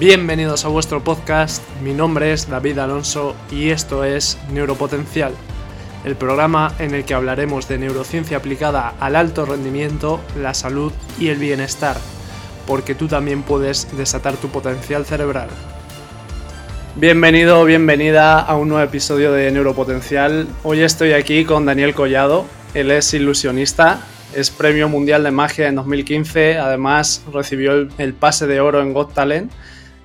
Bienvenidos a vuestro podcast, mi nombre es David Alonso y esto es Neuropotencial, el programa en el que hablaremos de neurociencia aplicada al alto rendimiento, la salud y el bienestar, porque tú también puedes desatar tu potencial cerebral. Bienvenido, bienvenida a un nuevo episodio de Neuropotencial. Hoy estoy aquí con Daniel Collado, él es ilusionista, es Premio Mundial de Magia en 2015, además recibió el, pase de oro en Got Talent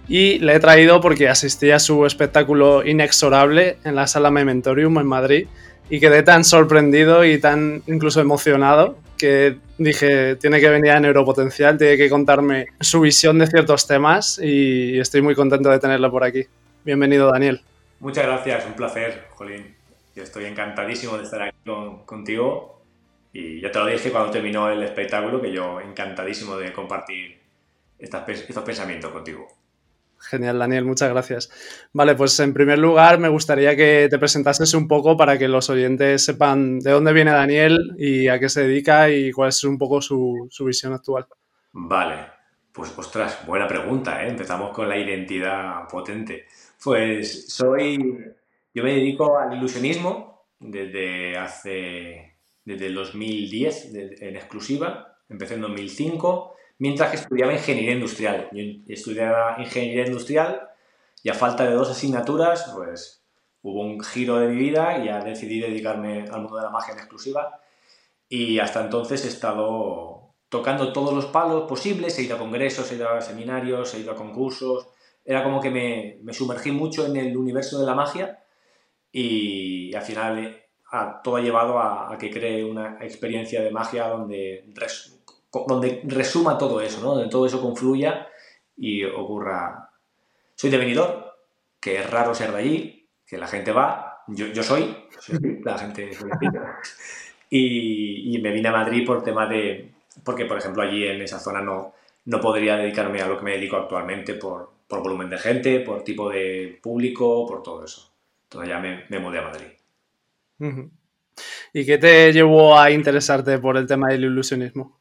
y le he traído porque asistí a su espectáculo inexorable en la sala Mementorium en Madrid y quedé tan sorprendido y tan incluso emocionado que dije, tiene que venir a Neuropotencial, tiene que contarme su visión de ciertos temas y estoy muy contento de tenerlo por aquí. Bienvenido, Daniel. Muchas gracias, un placer, Jolín. Yo estoy encantadísimo de estar aquí contigo y ya te lo dije cuando terminó el espectáculo, que yo encantadísimo de compartir estos pensamientos contigo. Genial, Daniel, muchas gracias. Vale, pues en primer lugar me gustaría que te presentases un poco para que los oyentes sepan de dónde viene Daniel y a qué se dedica y cuál es un poco su, su visión actual. Vale, pues ostras, buena pregunta, ¿eh? Empezamos con la identidad potente. Pues soy, yo me dedico al ilusionismo desde hace desde el 2010 en exclusiva, empecé en 2005, mientras que estudiaba ingeniería industrial. Yo estudiaba ingeniería industrial y a falta de dos asignaturas, pues hubo un giro de mi vida y ya decidí dedicarme al mundo de la magia en exclusiva. Y hasta entonces he estado tocando todos los palos posibles, he ido a congresos, he ido a seminarios, he ido a concursos. Era como que me, me sumergí mucho en el universo de la magia y al final todo ha llevado a, que cree una experiencia de magia donde, donde resuma todo eso, ¿no? donde todo eso confluya y ocurra. Soy de Benidorm, que es raro ser de allí, que la gente va, yo, yo soy, la gente y, y me vine a Madrid por tema de, porque por ejemplo allí en esa zona no, no podría dedicarme a lo que me dedico actualmente por, por volumen de gente, por tipo de público, por todo eso. Entonces ya me, me mudé a Madrid. ¿Y qué te llevó a interesarte por el tema del ilusionismo?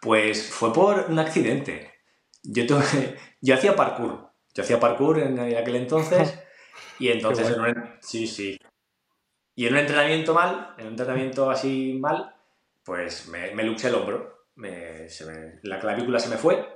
Pues fue por un accidente. Yo, yo hacía parkour. Yo hacía parkour en aquel entonces. Y entonces, en un, sí, sí. Y en un entrenamiento mal, en un entrenamiento así mal, pues me, me luxé el hombro. la clavícula se me fue.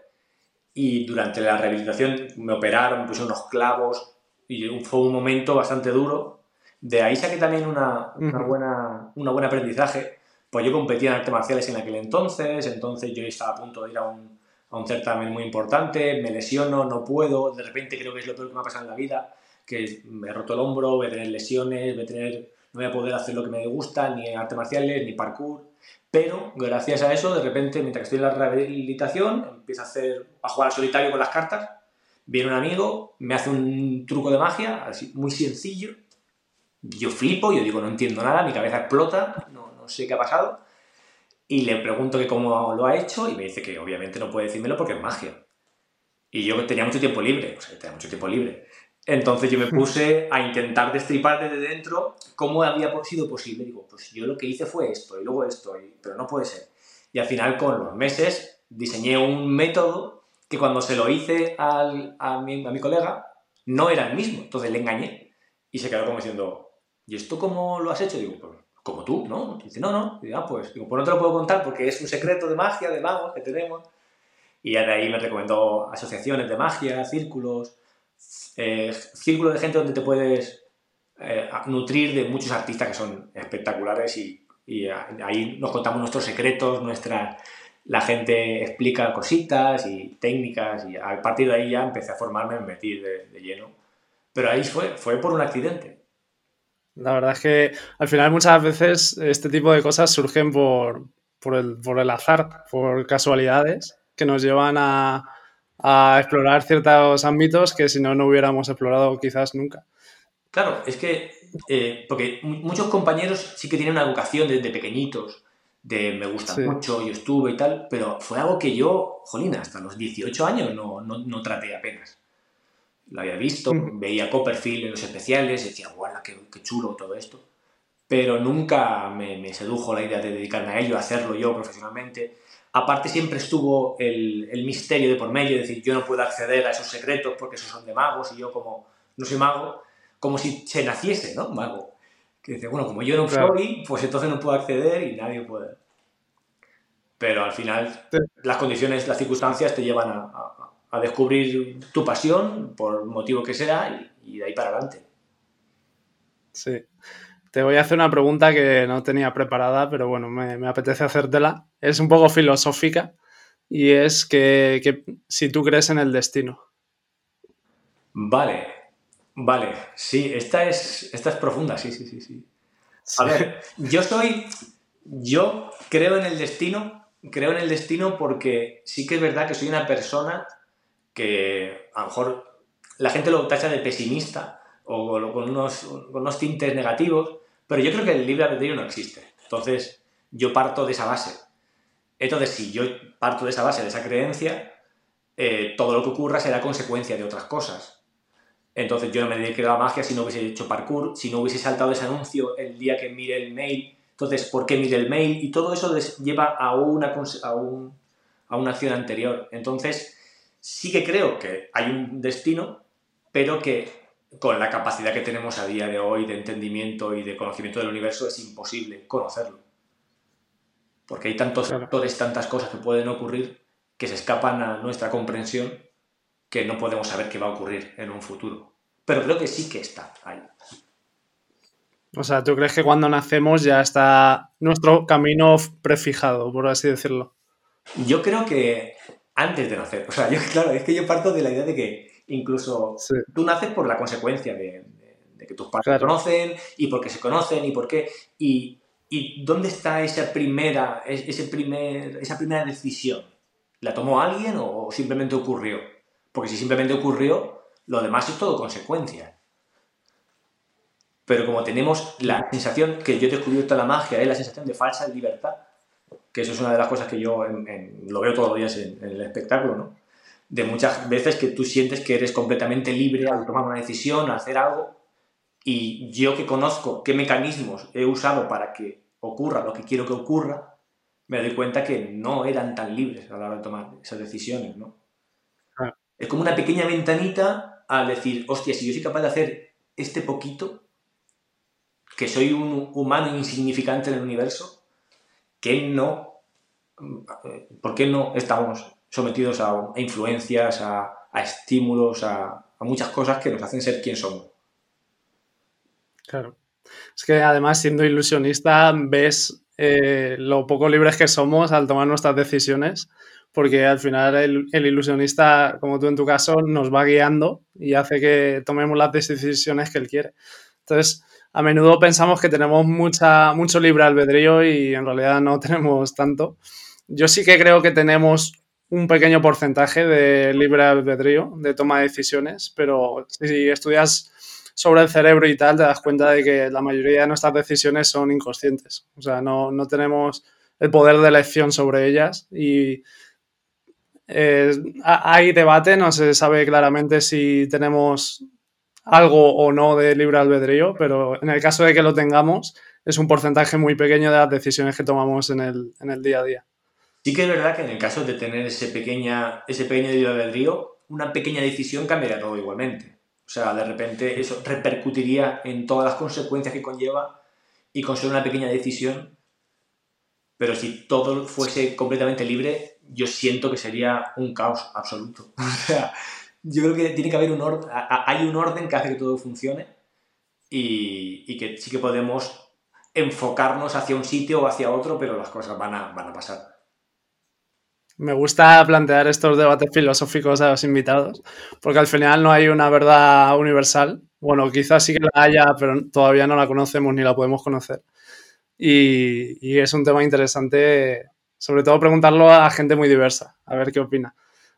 Y durante la rehabilitación me operaron, me pusieron unos clavos. Y fue un momento bastante duro de ahí saqué también una, buena, una buen aprendizaje. Pues yo competía en artes marciales en aquel entonces, entonces yo estaba a punto de ir a un, a un certamen muy importante, me lesiono, no puedo, de repente creo que es lo peor que me ha pasado en la vida, que me he roto el hombro, voy a tener lesiones, voy a tener, no voy a poder hacer lo que me gusta, ni en artes marciales, ni parkour. Pero gracias a eso, de repente, mientras estoy en la rehabilitación, empiezo a, hacer, a jugar al solitario con las cartas, viene un amigo, me hace un truco de magia, así, muy sencillo, yo flipo, yo digo, no entiendo nada, mi cabeza explota, no, sé qué ha pasado. Y le pregunto que cómo lo ha hecho y me dice que obviamente no puede decírmelo porque es magia. Y yo tenía mucho tiempo libre, o sea, tenía mucho tiempo libre. Entonces yo me puse a intentar destripar desde dentro cómo había sido posible. Digo, pues yo lo que hice fue esto y luego esto, pero no puede ser. Y al final con los meses diseñé un método que cuando se lo hice al, a, mi, a mi colega no era el mismo. Entonces le engañé y se quedó como diciendo, ¿y esto cómo lo has hecho? Digo, pues como tú, ¿no? dice, no, no. Digo, ah, pues, digo, pues no te lo puedo contar porque es un secreto de magia, de magos que tenemos. Y ya de ahí me recomendó asociaciones de magia, círculos, eh, círculos de gente donde te puedes eh, nutrir de muchos artistas que son espectaculares y, y, ahí nos contamos nuestros secretos, nuestra, la gente explica cositas y técnicas y a partir de ahí ya empecé a formarme, me metí de, de lleno. Pero ahí fue, fue por un accidente. La verdad es que al final muchas veces este tipo de cosas surgen por, el, azar, por casualidades que nos llevan a, explorar ciertos ámbitos que si no, no hubiéramos explorado quizás nunca. Claro, es que, eh, porque muchos compañeros sí que tienen una educación desde pequeñitos, de me gusta mucho, yo estuve y tal, pero fue algo que yo, jolina, hasta los 18 años no, no, no traté apenas lo había visto, veía Copperfield en los especiales, decía, guau, qué, qué, chulo todo esto. Pero nunca me, me, sedujo la idea de dedicarme a ello, hacerlo yo profesionalmente, Aparte siempre estuvo el, el, misterio de por medio, es decir, yo no puedo acceder a esos secretos porque esos son de magos y yo como no soy mago, como si se naciese, ¿no? Mago. Que dice, bueno, como yo no soy, pues entonces no puedo acceder y nadie puede. Pero al final las condiciones, las circunstancias te llevan a, a, descubrir tu pasión, por motivo que sea, y, y de ahí para adelante. Sí. Te voy a hacer una pregunta que no tenía preparada, pero bueno, me, me apetece hacértela. Es un poco filosófica y es que, que, si tú crees en el destino. Vale, vale, sí, esta es, esta es profunda, sí, sí, sí, sí. A ver, yo soy, yo creo en el destino, creo en el destino porque sí que es verdad que soy una persona que a lo mejor la gente lo tacha de pesimista o con unos, con unos tintes negativos, pero yo creo que el libre albedrío no existe. Entonces, yo parto de esa base. Entonces, si yo parto de esa base, de esa creencia, eh, todo lo que ocurra será consecuencia de otras cosas. Entonces, yo no me dediqué a la magia si no hubiese hecho parkour, si no hubiese saltado ese anuncio el día que mire el mail. Entonces, ¿por qué mire el mail? Y todo eso lleva a una, a, un, a una acción anterior. Entonces, sí que creo que hay un destino, pero que con la capacidad que tenemos a día de hoy de entendimiento y de conocimiento del universo es imposible conocerlo. Porque hay tantos factores, tantas cosas que pueden ocurrir que se escapan a nuestra comprensión que no podemos saber qué va a ocurrir en un futuro. Pero creo que sí que está ahí. O sea, ¿tú crees que cuando nacemos ya está nuestro camino prefijado, por así decirlo? Yo creo que antes de nacer. O sea, yo, claro, es que yo parto de la idea de que Incluso tú naces por la consecuencia de, que tus padres se conocen y porque se conocen y por qué. Y, y, dónde está esa primera, ese primer, esa primera decisión? ¿La tomó alguien o simplemente ocurrió? Porque si simplemente ocurrió, lo demás es todo consecuencia. Pero como tenemos la sensación que yo he descubierto la magia, es la sensación de falsa libertad, que eso es una de las cosas que yo lo veo todos los días en, en el espectáculo, ¿no? de muchas veces que tú sientes que eres completamente libre al tomar una decisión, a hacer algo, y yo que conozco qué mecanismos he usado para que ocurra lo que quiero que ocurra, me doy cuenta que no eran tan libres a la hora de tomar esas decisiones, ¿no? Ah. Es como una pequeña ventanita al decir, hostia, si yo soy capaz de hacer este poquito, que soy un humano insignificante en el universo, ¿qué no? ¿Por qué no estamos sometidos a, influencias, a, estímulos, a, muchas cosas que nos hacen ser quien somos. Claro. Es que además, siendo ilusionista, ves eh, lo poco libres que somos al tomar nuestras decisiones, porque al final el, el, ilusionista, como tú en tu caso, nos va guiando y hace que tomemos las decisiones que él quiere. Entonces, a menudo pensamos que tenemos mucha, mucho libre albedrío y en realidad no tenemos tanto. Yo sí que creo que tenemos un pequeño porcentaje de libre albedrío, de toma de decisiones, pero si estudias sobre el cerebro y tal, te das cuenta de que la mayoría de nuestras decisiones son inconscientes. O sea, no, no tenemos el poder de elección sobre ellas y eh, hay debate, no se sabe claramente si tenemos algo o no de libre albedrío, pero en el caso de que lo tengamos, es un porcentaje muy pequeño de las decisiones que tomamos en el, en el día a día. Sí que es verdad que en el caso de tener ese, pequeña, ese pequeño libre río, una pequeña decisión cambiaría todo igualmente. O sea, de repente eso repercutiría en todas las consecuencias que conlleva y con solo una pequeña decisión. Pero si todo fuese completamente libre, yo siento que sería un caos absoluto. O sea, yo creo que tiene que haber un orden, hay un orden que hace que todo funcione y, y, que sí que podemos enfocarnos hacia un sitio o hacia otro, pero las cosas van a, van a pasar. Me gusta plantear estos debates filosóficos a los invitados, porque al final no hay una verdad universal. Bueno, quizás sí que la haya, pero todavía no la conocemos ni la podemos conocer. Y, es un tema interesante, sobre todo preguntarlo a gente muy diversa, a ver qué opina.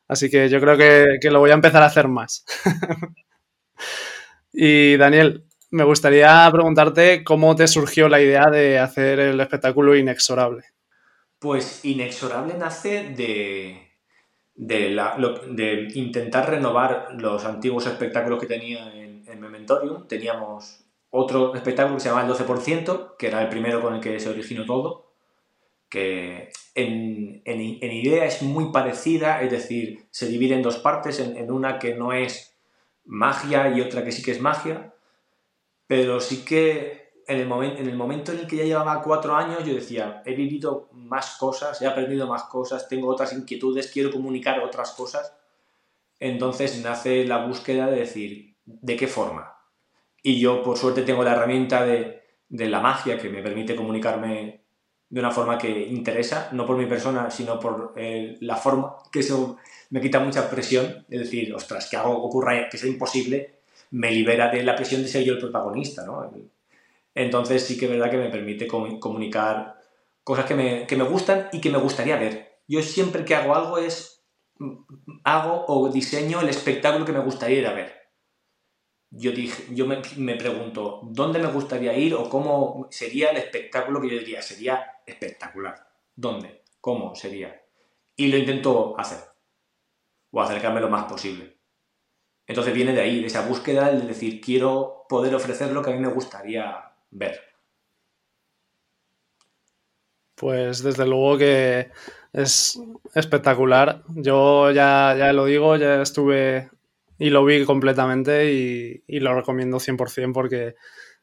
Así que yo creo que, que lo voy a empezar a hacer más. y Daniel, me gustaría preguntarte cómo te surgió la idea de hacer el espectáculo inexorable. Pues inexorable nace de, de, intentar renovar los antiguos espectáculos que tenía en, en, Mementorium. Teníamos otro espectáculo que se llamaba el 12%, que era el primero con el que se originó todo, que en, idea es muy parecida, es decir, se divide en dos partes, en, una que no es magia y otra que sí que es magia, pero sí que en el, en el momento en el que ya llevaba cuatro años yo decía, he vivido más cosas, he aprendido más cosas, tengo otras inquietudes, quiero comunicar otras cosas, entonces nace la búsqueda de decir, ¿de qué forma? Y yo por suerte tengo la herramienta de, de la magia que me permite comunicarme de una forma que interesa, no por mi persona, sino por eh, la forma, que eso me quita mucha presión, es decir, ostras, que algo ocurra que sea imposible, me libera de la presión de ser yo el protagonista, ¿no? Entonces sí que es verdad que me permite comunicar cosas que me, que me gustan y que me gustaría ver. Yo siempre que hago algo es, hago o diseño el espectáculo que me gustaría ir a ver yo, dije, yo me, me, pregunto, ¿dónde me gustaría ir o cómo sería el espectáculo que yo diría? Sería espectacular. ¿Dónde? ¿Cómo sería? Y lo intento hacer. O acercarme lo más posible. Entonces viene de ahí, de esa búsqueda de decir, quiero poder ofrecer lo que a mí me gustaría ver. Pues desde luego que es espectacular. Yo ya, ya lo digo, ya estuve y lo vi completamente y, lo recomiendo 100% porque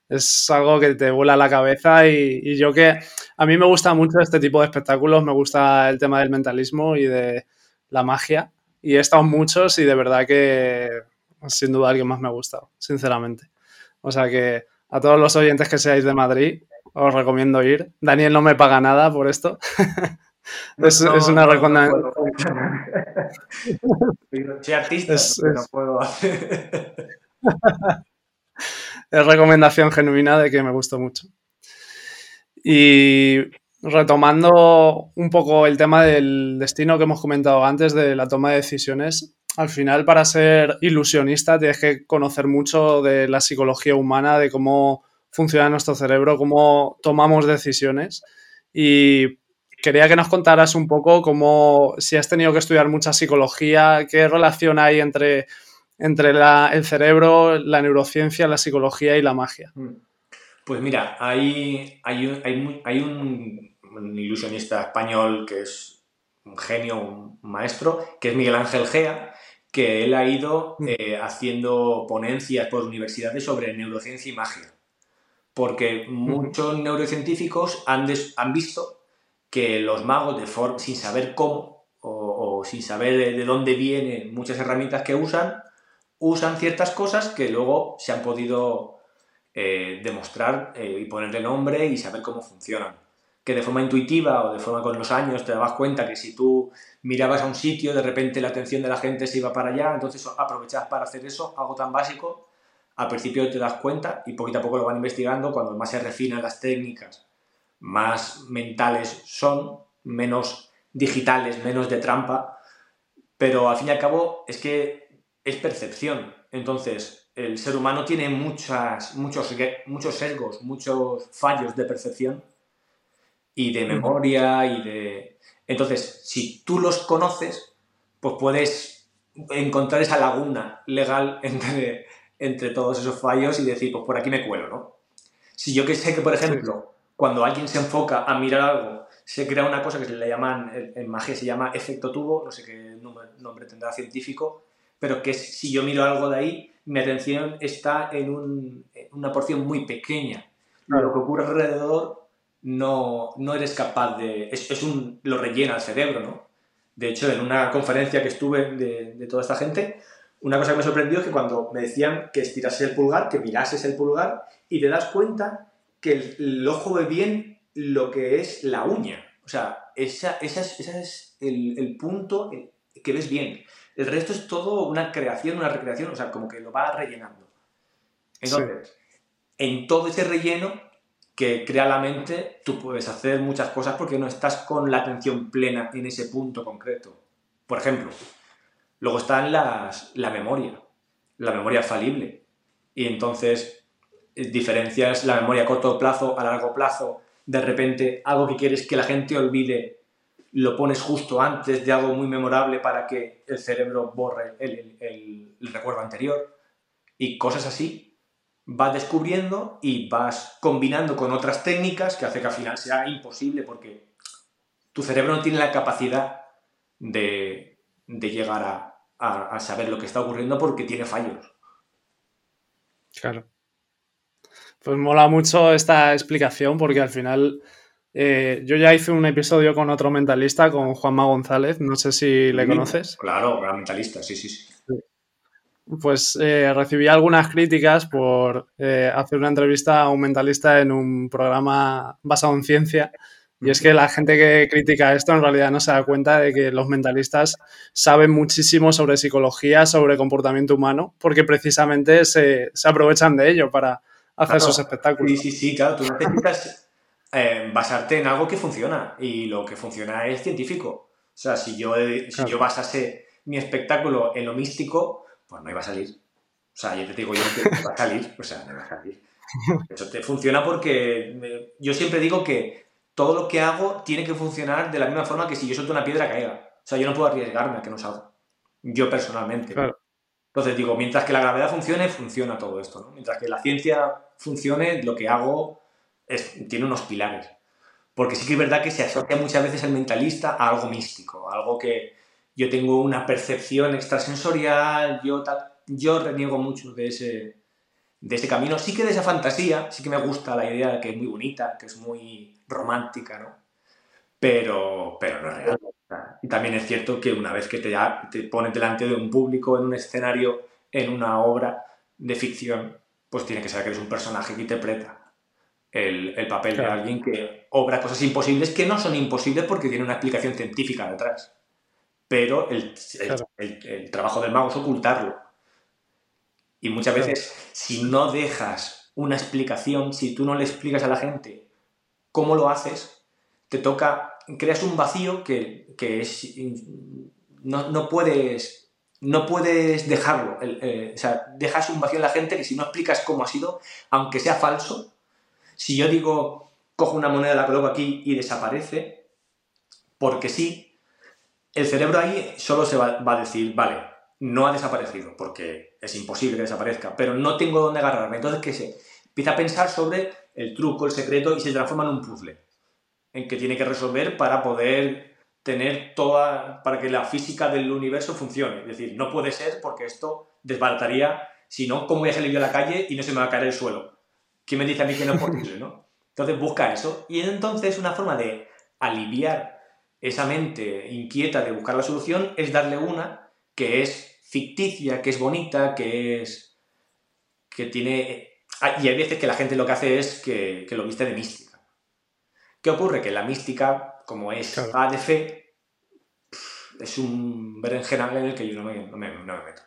es algo que te vuela la cabeza y, yo que a mí me gusta mucho este tipo de espectáculos, me gusta el tema del mentalismo y de la magia y he estado muchos y de verdad que sin duda el que más me ha gustado, sinceramente. O sea que a todos los oyentes que seáis de Madrid, os recomiendo ir. Daniel no me paga nada por esto. es, una recomendación. Soy artista, no puedo hacer. es recomendación genuina de que me gustó mucho. Y retomando un poco el tema del destino que hemos comentado antes de la toma de decisiones, al final para ser ilusionista tienes que conocer mucho de la psicología humana, de cómo funciona nuestro cerebro, cómo tomamos decisiones. Y quería que nos contaras un poco cómo, si has tenido que estudiar mucha psicología, qué relación hay entre, entre el cerebro, la neurociencia, la psicología y la magia. Mm. Pues mira, hay, hay, un, hay un, ilusionista español que es un genio, un maestro, que es Miguel Ángel Gea, que él ha ido mm. eh, haciendo ponencias por universidades sobre neurociencia y magia. Porque muchos neurocientíficos han, han visto que los magos, de sin saber cómo o, sin saber de, dónde vienen muchas herramientas que usan, usan ciertas cosas que luego se han podido eh, demostrar eh, y ponerle nombre y saber cómo funcionan. Que de forma intuitiva o de forma con los años te dabas cuenta que si tú mirabas a un sitio, de repente la atención de la gente se iba para allá, entonces aprovechabas para hacer eso, algo tan básico, al principio te das cuenta y poquito a poco lo van investigando, cuando más se refinan las técnicas más mentales son, menos digitales, menos de trampa, pero al fin y al cabo es que es percepción. Entonces, el ser humano tiene muchas, muchos, muchos sesgos, muchos fallos de percepción y de memoria y de... Entonces, si tú los conoces, pues puedes encontrar esa laguna legal entre, entre todos esos fallos y decir, pues por aquí me cuelo, ¿no? Si yo que sé que, por ejemplo, cuando alguien se enfoca a mirar algo, se crea una cosa que se le llaman, en magia se llama efecto tubo, no sé qué nombre, tendrá científico, pero que si yo miro algo de ahí, mi atención está en, una porción muy pequeña. Lo que ocurre alrededor no, no eres capaz de... Es, un, lo rellena el cerebro, ¿no? De hecho, en una conferencia que estuve de, de, toda esta gente, una cosa que me sorprendió es que cuando me decían que estirases el pulgar, que mirases el pulgar, y te das cuenta que el, ojo ve bien lo que es la uña. O sea, ese esa es, el, punto que ves bien. El resto es todo una creación, una recreación, o sea, como que lo va rellenando. Entonces, en todo ese relleno que crea la mente, tú puedes hacer muchas cosas porque no estás con la atención plena en ese punto concreto. Por ejemplo, luego está la memoria, la memoria falible. Y entonces diferencias la memoria a corto plazo, a largo plazo, de repente algo que quieres que la gente olvide, lo pones justo antes de algo muy memorable para que el cerebro borre el, recuerdo anterior y cosas así, vas descubriendo y vas combinando con otras técnicas que hace que al final sea imposible porque tu cerebro no tiene la capacidad de, llegar a, saber lo que está ocurriendo porque tiene fallos. Claro. Pues mola mucho esta explicación porque al final eh, yo ya hice un episodio con otro mentalista, con Juanma González, no sé si le conoces. Claro, gran mentalista, sí, sí, sí. Pues eh, recibí algunas críticas por eh, hacer una entrevista a un mentalista en un programa basado en ciencia y es que la gente que critica esto en realidad no se da cuenta de que los mentalistas saben muchísimo sobre psicología, sobre comportamiento humano, porque precisamente se, aprovechan de ello para hacer sus espectáculos. Sí, sí, sí, claro, tú necesitas eh, basarte en algo que funciona y lo que funciona es científico. O sea, si yo, si yo basase mi espectáculo en lo místico, pues no iba a salir. O sea, yo te digo yo que no va a salir, o sea, no va a salir. Eso te funciona porque yo siempre digo que todo lo que hago tiene que funcionar de la misma forma que si yo suelto una piedra caiga. O sea, yo no puedo arriesgarme a que no salga. Yo personalmente. Entonces digo, mientras que la gravedad funcione, funciona todo esto. ¿no? Mientras que la ciencia funcione, lo que hago tiene unos pilares. Porque sí que es verdad que se asocia muchas veces el mentalista a algo místico, algo que yo tengo una percepción extrasensorial, yo tal. Yo reniego mucho de ese, de ese camino. Sí que de esa fantasía, sí que me gusta la idea de que es muy bonita, que es muy romántica, ¿no? Pero, pero no es real. Y también es cierto que una vez que te, te pones delante de un público en un escenario, en una obra de ficción, pues tiene que saber que eres un personaje que interpreta el, el papel de alguien que obra cosas imposibles que no son imposibles porque tiene una explicación científica detrás. Pero el, el, el trabajo del mago es ocultarlo. Y muchas veces, si no dejas una explicación, si tú no le explicas a la gente cómo lo haces, te toca, creas un vacío que, es, no, puedes, no puedes dejarlo. Eh, o sea, dejas un vacío en la gente que si no explicas cómo ha sido, aunque sea falso, si yo digo, cojo una moneda, la coloco aquí y desaparece, porque sí, el cerebro ahí solo se va, va a decir, vale, no ha desaparecido, porque es imposible que desaparezca, pero no tengo dónde agarrarme. Entonces, ¿qué sé? Empieza a pensar sobre el truco, el secreto y se transforma en un puzzle en que tiene que resolver para poder tener toda, para que la física del universo funcione. Es decir, no puede ser porque esto desbarataría, si no, ¿cómo voy a salir yo a la calle y no se me va a caer el suelo? ¿Quién me dice a mí que no es posible, no? Entonces busca eso y entonces una forma de aliviar esa mente inquieta de buscar la solución es darle una que es ficticia, que es bonita, que es que tiene Ah, y hay veces que la gente lo que hace es que, lo viste de mística. ¿Qué ocurre? Que la mística, como es A de fe, es un berenjenal en el que yo no me, meto.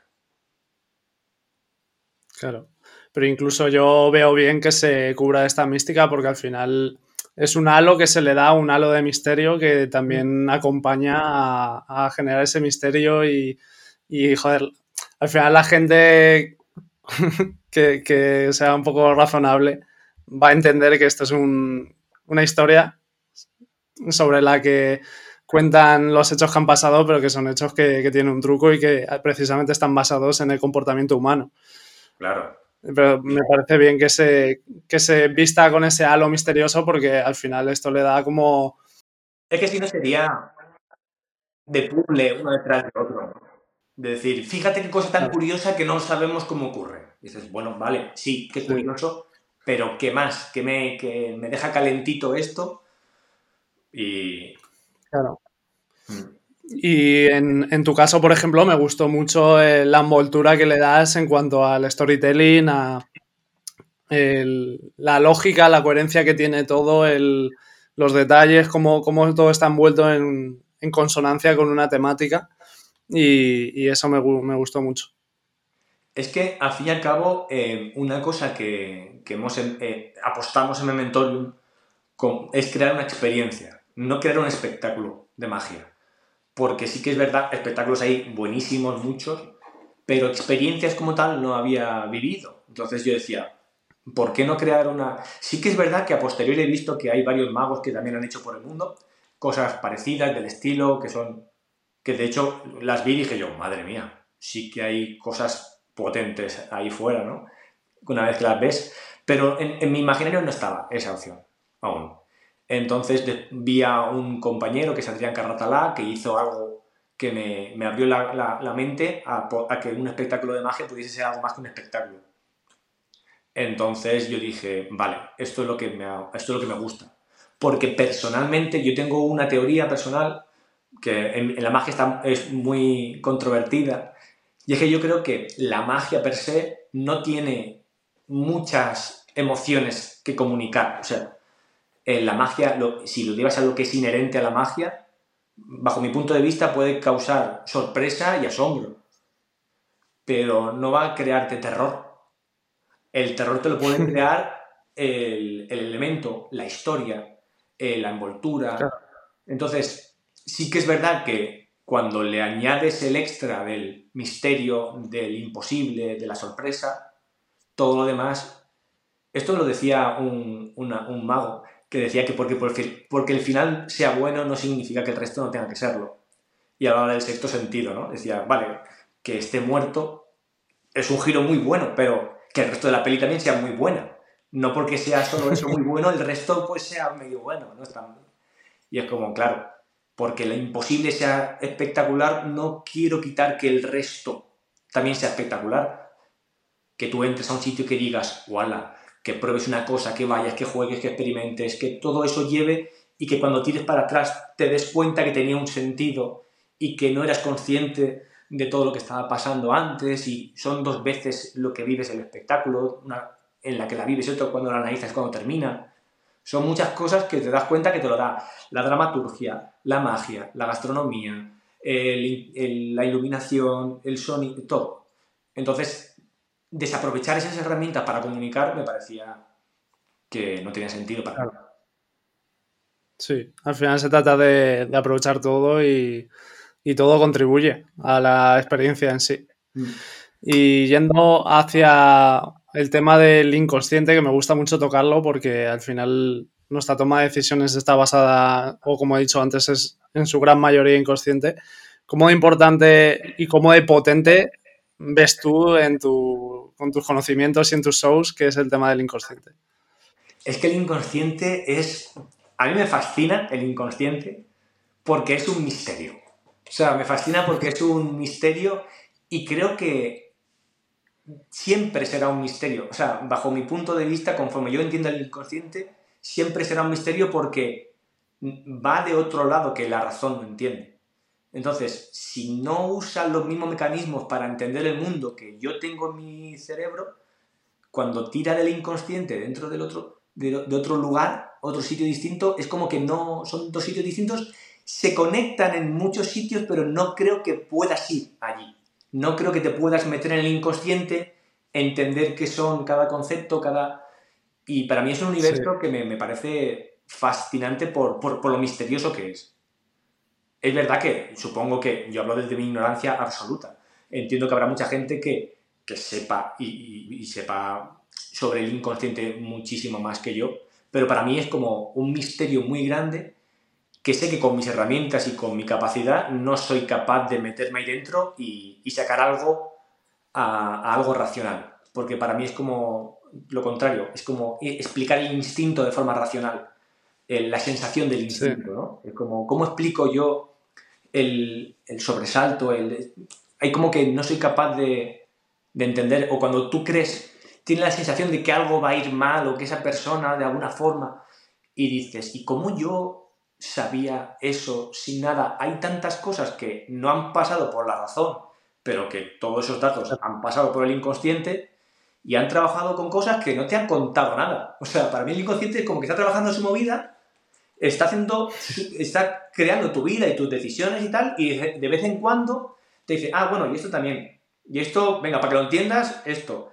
Claro. Pero incluso yo veo bien que se cubra esta mística porque al final es un halo que se le da, un halo de misterio que también acompaña a, generar ese misterio y, y, joder, al final la gente que, sea un poco razonable, va a entender que esto es una historia sobre la que cuentan los hechos que han pasado, pero que son hechos que, tienen un truco y que precisamente están basados en el comportamiento humano. Claro. Pero me parece bien que se, que se vista con ese halo misterioso porque al final esto le da como... Es que si no sería de puzzle uno detrás de otro. De decir, fíjate qué cosa tan curiosa que no sabemos cómo ocurre. dices, bueno, vale, sí, qué curioso, pero ¿qué más? Que me, que me deja calentito esto. Y. Claro. Mm. Y en, tu caso, por ejemplo, me gustó mucho eh, la envoltura que le das en cuanto al storytelling, a la lógica, la coherencia que tiene todo, los detalles, cómo, cómo, todo está envuelto en, en consonancia con una temática y, eso me, gustó mucho. Es que, al fin y al cabo, eh, una cosa que, hemos, eh, apostamos en Mementorium es crear una experiencia, no crear un espectáculo de magia. Porque sí que es verdad, espectáculos hay buenísimos, muchos, pero experiencias como tal no había vivido. Entonces yo decía, ¿por qué no crear una...? Sí que es verdad que a posteriori he visto que hay varios magos que también han hecho por el mundo cosas parecidas del estilo, que son que de hecho las vi y dije yo, madre mía, sí que hay cosas potentes ahí fuera, ¿no? Una vez que las ves, pero en, mi imaginario no estaba esa opción aún. Entonces vi a un compañero que es Adrián Carratalá, que hizo algo que me, abrió la, mente a, que un espectáculo de magia pudiese ser algo más que un espectáculo. Entonces yo dije, vale, esto es lo que me, esto es lo que me gusta. Porque personalmente yo tengo una teoría personal que en, la magia está, es muy controvertida. Y es que yo creo que la magia per se no tiene muchas emociones que comunicar. O sea, en la magia, si lo llevas a lo que es inherente a la magia, bajo mi punto de vista puede causar sorpresa y asombro, pero no va a crearte terror. El terror te lo puede crear el, elemento, la historia, eh, la envoltura. Entonces, sí que es verdad que cuando le añades el extra del misterio, del imposible, de la sorpresa, todo lo demás, esto lo decía un, un mago, que decía que porque, porque el final sea bueno no significa que el resto no tenga que serlo. Y hablaba del sexto sentido, ¿no? Decía, vale, que esté muerto es un giro muy bueno, pero que el resto de la peli también sea muy buena. No porque sea solo eso muy bueno, el resto pues sea medio bueno, ¿no? Y es como, claro, porque lo imposible sea espectacular, no quiero quitar que el resto también sea espectacular. Que tú entres a un sitio y que digas, ¡wala! que pruebes una cosa, que vayas, que juegues, que experimentes, que todo eso lleve y que cuando tires para atrás te des cuenta que tenía un sentido y que no eras consciente de todo lo que estaba pasando antes y son dos veces lo que vives el espectáculo, una en la que la vives y otra cuando la analizas cuando termina. Son muchas cosas que te das cuenta que te lo da la dramaturgia, la magia, la gastronomía, la iluminación, el sonido, todo. Entonces, desaprovechar esas herramientas para comunicar me parecía que no tenía sentido para nada. Sí, al final se trata de, aprovechar todo y, todo contribuye a la experiencia en sí. Mm. Y yendo hacia el tema del inconsciente, que me gusta mucho tocarlo porque al final nuestra toma de decisiones está basada, o como he dicho antes, es en su gran mayoría inconsciente. ¿Cómo de importante y cómo de potente ves tú en tu, con tus conocimientos y en tus shows, que es el tema del inconsciente? Es que el inconsciente es... A mí me fascina el inconsciente porque es un misterio. O sea, me fascina porque es un misterio y creo que siempre será un misterio. O sea, bajo mi punto de vista, conforme yo entiendo el inconsciente, siempre será un misterio porque va de otro lado que la razón no entiende. Entonces, si no usa los mismos mecanismos para entender el mundo que yo tengo en mi cerebro, cuando tira del inconsciente dentro del otro, de, otro lugar, otro sitio distinto, es como que no son dos sitios distintos, se conectan en muchos sitios, pero no creo que puedas ir allí. No creo que te puedas meter en el inconsciente, entender qué son cada concepto, cada... Y para mí es un universo que me, parece fascinante por, por lo misterioso que es es verdad que supongo que yo hablo desde mi ignorancia absoluta. Entiendo que habrá mucha gente que, sepa y, sepa sobre el inconsciente muchísimo más que yo, pero para mí es como un misterio muy grande que sé que con mis herramientas y con mi capacidad no soy capaz de meterme ahí dentro y, sacar algo a, algo racional. Porque para mí es como lo contrario, es como explicar el instinto de forma racional, la sensación del instinto, ¿no? Es como, ¿cómo explico yo el, sobresalto, el, hay como que no soy capaz de, entender, o cuando tú crees, tienes la sensación de que algo va a ir mal o que esa persona de alguna forma, y dices, ¿y cómo yo sabía eso sin nada? Hay tantas cosas que no han pasado por la razón, pero que todos esos datos han pasado por el inconsciente y han trabajado con cosas que no te han contado nada. O sea, para mí el inconsciente es como que está trabajando su movida está haciendo, está creando tu vida y tus decisiones y tal, y de vez en cuando te dice, ah, bueno, y esto también, y esto, venga, para que lo entiendas, esto,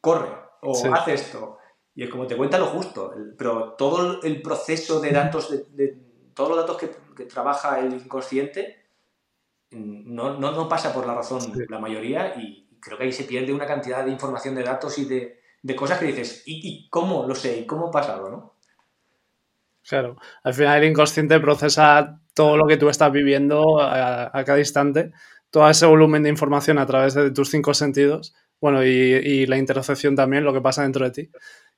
corre, o haz esto, y es como te cuenta lo justo, pero todo el proceso de datos, de, todos los datos que, trabaja el inconsciente, no, no, pasa por la razón la mayoría, y creo que ahí se pierde una cantidad de información de datos y de, cosas que dices, ¿y, ¿y, cómo lo sé? ¿Y cómo ha pasado? ¿no? Claro, al final el inconsciente procesa todo lo que tú estás viviendo a, cada instante, todo ese volumen de información a través de tus cinco sentidos, bueno, y, la interocepción también, lo que pasa dentro de ti.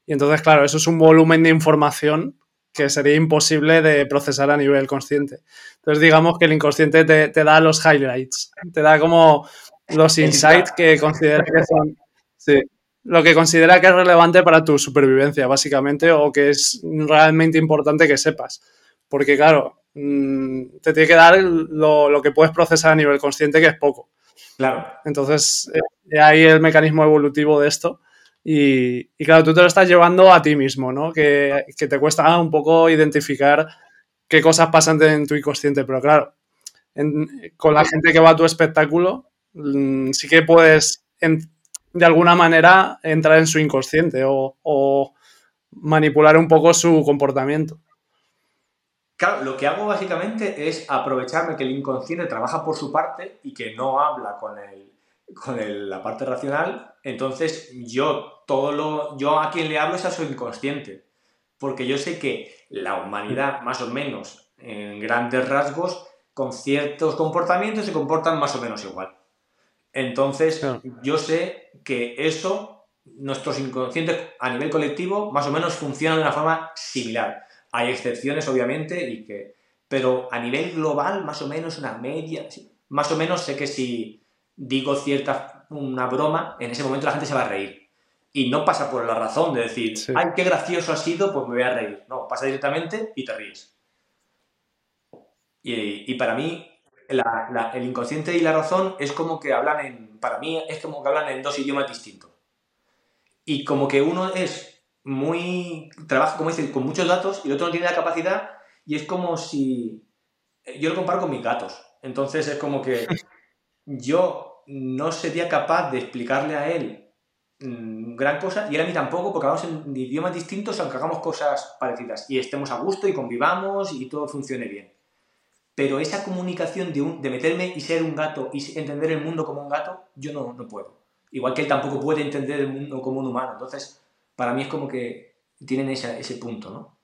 Y entonces, claro, eso es un volumen de información que sería imposible de procesar a nivel consciente. Entonces, digamos que el inconsciente te, te da los highlights, te da como los insights que considera que son. Sí, lo que considera que es relevante para tu supervivencia, básicamente, o que es realmente importante que sepas. Porque, claro, mm, te tiene que dar lo, lo que puedes procesar a nivel consciente, que es poco. Claro. Entonces, eh, ahí el mecanismo evolutivo de esto. Y, claro, tú te lo estás llevando a ti mismo, ¿no? Que, te cuesta un poco identificar qué cosas pasan en tu inconsciente, pero claro, con la gente que va a tu espectáculo, mm, sí que puedes, de alguna manera, entrar en su inconsciente o, o manipular un poco su comportamiento. Claro, lo que hago básicamente es aprovecharme que el inconsciente trabaja por su parte y que no habla con, el, con el, la parte racional. Entonces, yo todo lo. Yo a quien le hablo es a su inconsciente. Porque yo sé que la humanidad, más o menos, en grandes rasgos, con ciertos comportamientos se comportan más o menos igual. Entonces, claro. yo sé que eso, nuestros inconscientes a nivel colectivo, más o menos funcionan de una forma similar. Hay excepciones, obviamente, y que, pero a nivel global, más o menos una media, más o menos sé que si digo cierta una broma, en ese momento la gente se va a reír. Y no pasa por la razón de decir, sí. ay, qué gracioso ha sido, pues me voy a reír. No, pasa directamente y te ríes. Y, y para mí, la, la, el inconsciente y la razón es como que hablan en, para mí, es como que hablan en dos idiomas distintos. Y como que uno es muy, trabaja, como dice, con muchos datos y el otro no tiene la capacidad y es como si, yo lo comparo con mis gatos. Entonces es como que yo no sería capaz de explicarle a él mmm, gran cosa y él a mí tampoco porque hablamos en idiomas distintos aunque hagamos cosas parecidas y estemos a gusto y convivamos y todo funcione bien. Pero esa comunicación de, un, de meterme y ser un gato y entender el mundo como un gato, yo no, no puedo. Igual que él tampoco puede entender el mundo como un humano. Entonces, para mí es como que tienen ese, ese punto, ¿no?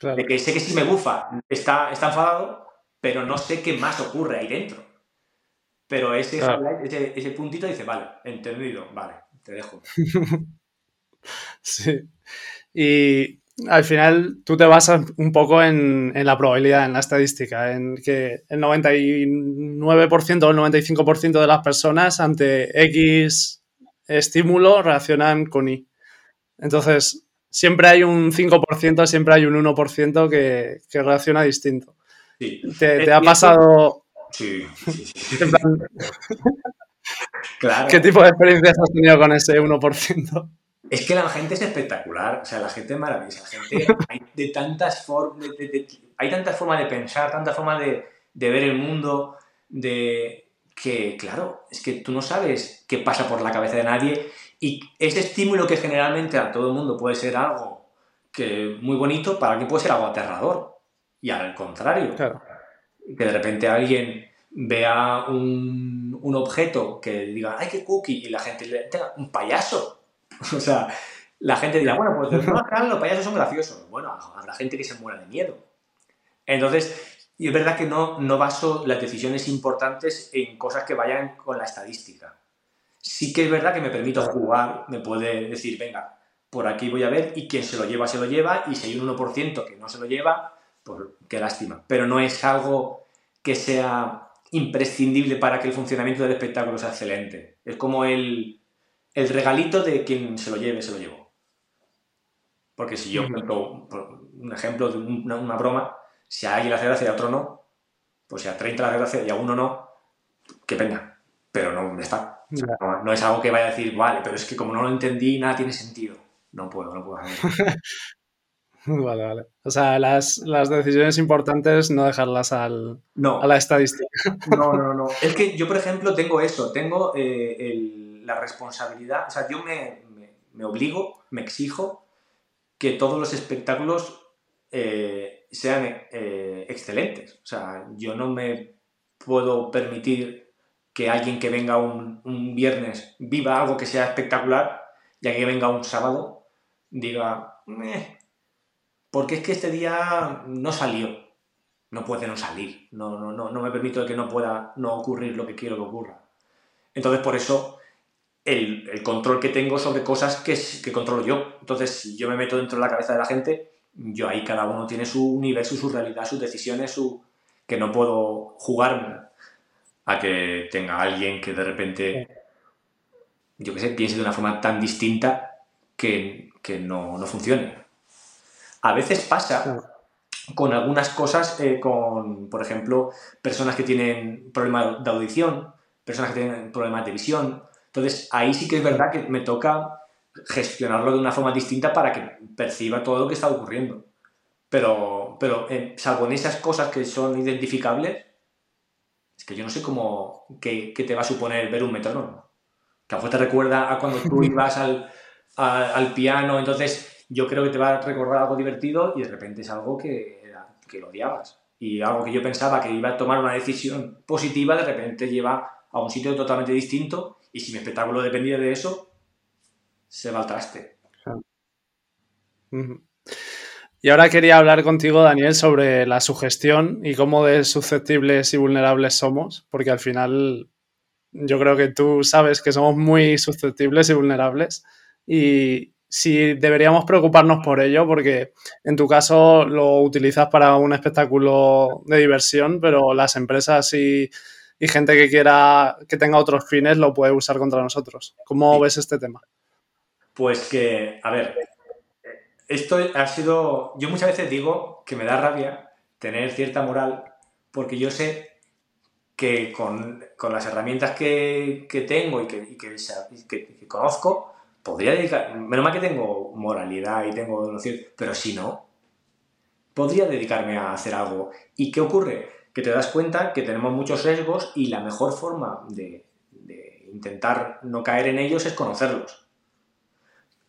Claro. De que sé que si me bufa, está, está enfadado, pero no sé qué más ocurre ahí dentro. Pero ese, claro. ese, ese, puntito dice, vale, entendido, vale, te dejo. sí. Y al final tú te basas un poco en, en, la probabilidad, en la estadística, en que el 99% o el 95% de las personas ante X estímulo reaccionan con Y. Entonces, siempre hay un 5%, siempre hay un 1% que, que reacciona distinto. Sí. ¿Te, te ha pasado...? Sí, sí, sí. claro. ¿Qué tipo de experiencias has tenido con ese 1%? Es que la gente es espectacular, o sea, la gente es maravillosa. Gente, hay, de tantas formas, hay tantas formas de pensar, tantas formas de, ver el mundo, de que, claro, es que tú no sabes qué pasa por la cabeza de nadie y ese estímulo que generalmente a todo el mundo puede ser algo que muy bonito, para alguien puede ser algo aterrador. Y al contrario, claro. Que de repente alguien vea un, un, objeto que diga, ¡ay, qué cookie! Y la gente le tenga un payaso. o sea, la gente dirá, bueno, pues de los payasos son graciosos. Bueno, habrá gente que se muera de miedo. Entonces, y es verdad que no, no baso las decisiones importantes en cosas que vayan con la estadística sí que es verdad que me permito jugar, me puede decir, venga, por aquí voy a ver y quien se lo lleva, se lo lleva, y si hay un 1% que no se lo lleva, pues qué lástima. Pero no es algo que sea imprescindible para que el funcionamiento del espectáculo sea excelente. Es como el, el regalito de quien se lo lleve, se lo llevó. Porque si yo cuento un ejemplo de una, una, broma, si a alguien le hace gracia y a otro no, pues si a 30 le hace gracia y a uno no, qué pena. Pero no está. No, no, es algo que vaya a decir, vale, pero es que como no lo entendí, nada tiene sentido. No puedo, no puedo hacer. vale, vale. O sea, las, las, decisiones importantes no dejarlas al, no. a la estadística. no, no, no. Es que yo, por ejemplo, tengo eso, tengo eh, el, la responsabilidad, o sea, yo me, me, me, obligo, me exijo que todos los espectáculos eh, sean eh, excelentes. O sea, yo no me puedo permitir que alguien que venga un, un, viernes viva algo que sea espectacular y alguien que venga un sábado diga, porque es que este día no salió. No puede no salir. No, no, no, no me permito que no pueda no ocurrir lo que quiero que ocurra. Entonces, por eso, el, el control que tengo sobre cosas que, que controlo yo. Entonces, si yo me meto dentro de la cabeza de la gente, yo ahí cada uno tiene su universo, su realidad, sus decisiones, su que no puedo jugarme a que tenga alguien que de repente, yo qué sé, piense de una forma tan distinta que, no, funcione. A veces pasa con algunas cosas, eh, con, por ejemplo, personas que tienen problemas de audición, personas que tienen problemas de visión. Entonces, ahí sí que es verdad que me toca gestionarlo de una forma distinta para que perciba todo lo que está ocurriendo. Pero, pero eh, salvo en esas cosas que son identificables, es que yo no sé cómo, qué, te va a suponer ver un metrónomo. Que a lo mejor te recuerda a cuando tú ibas al, al piano, entonces yo creo que te va a recordar algo divertido y de repente es algo que, que lo odiabas. Y algo que yo pensaba que iba a tomar una decisión positiva, de repente lleva a un sitio totalmente distinto y si mi espectáculo dependía de eso, se va al traste. Y ahora quería hablar contigo, Daniel, sobre la sugestión y cómo de susceptibles y vulnerables somos, porque al final yo creo que tú sabes que somos muy susceptibles y vulnerables y si deberíamos preocuparnos por ello, porque en tu caso lo utilizas para un espectáculo de diversión, pero las empresas y, gente que quiera que tenga otros fines lo puede usar contra nosotros. ¿Cómo ves este tema? Pues que, a ver, esto ha sido, yo muchas veces digo que me da rabia tener cierta moral porque yo sé que con, las herramientas que, tengo y que, que, conozco, podría dedicar, menos mal que tengo moralidad y tengo pero si no, podría dedicarme a hacer algo. ¿Y qué ocurre? Que te das cuenta que tenemos muchos sesgos y la mejor forma de intentar no caer en ellos es conocerlos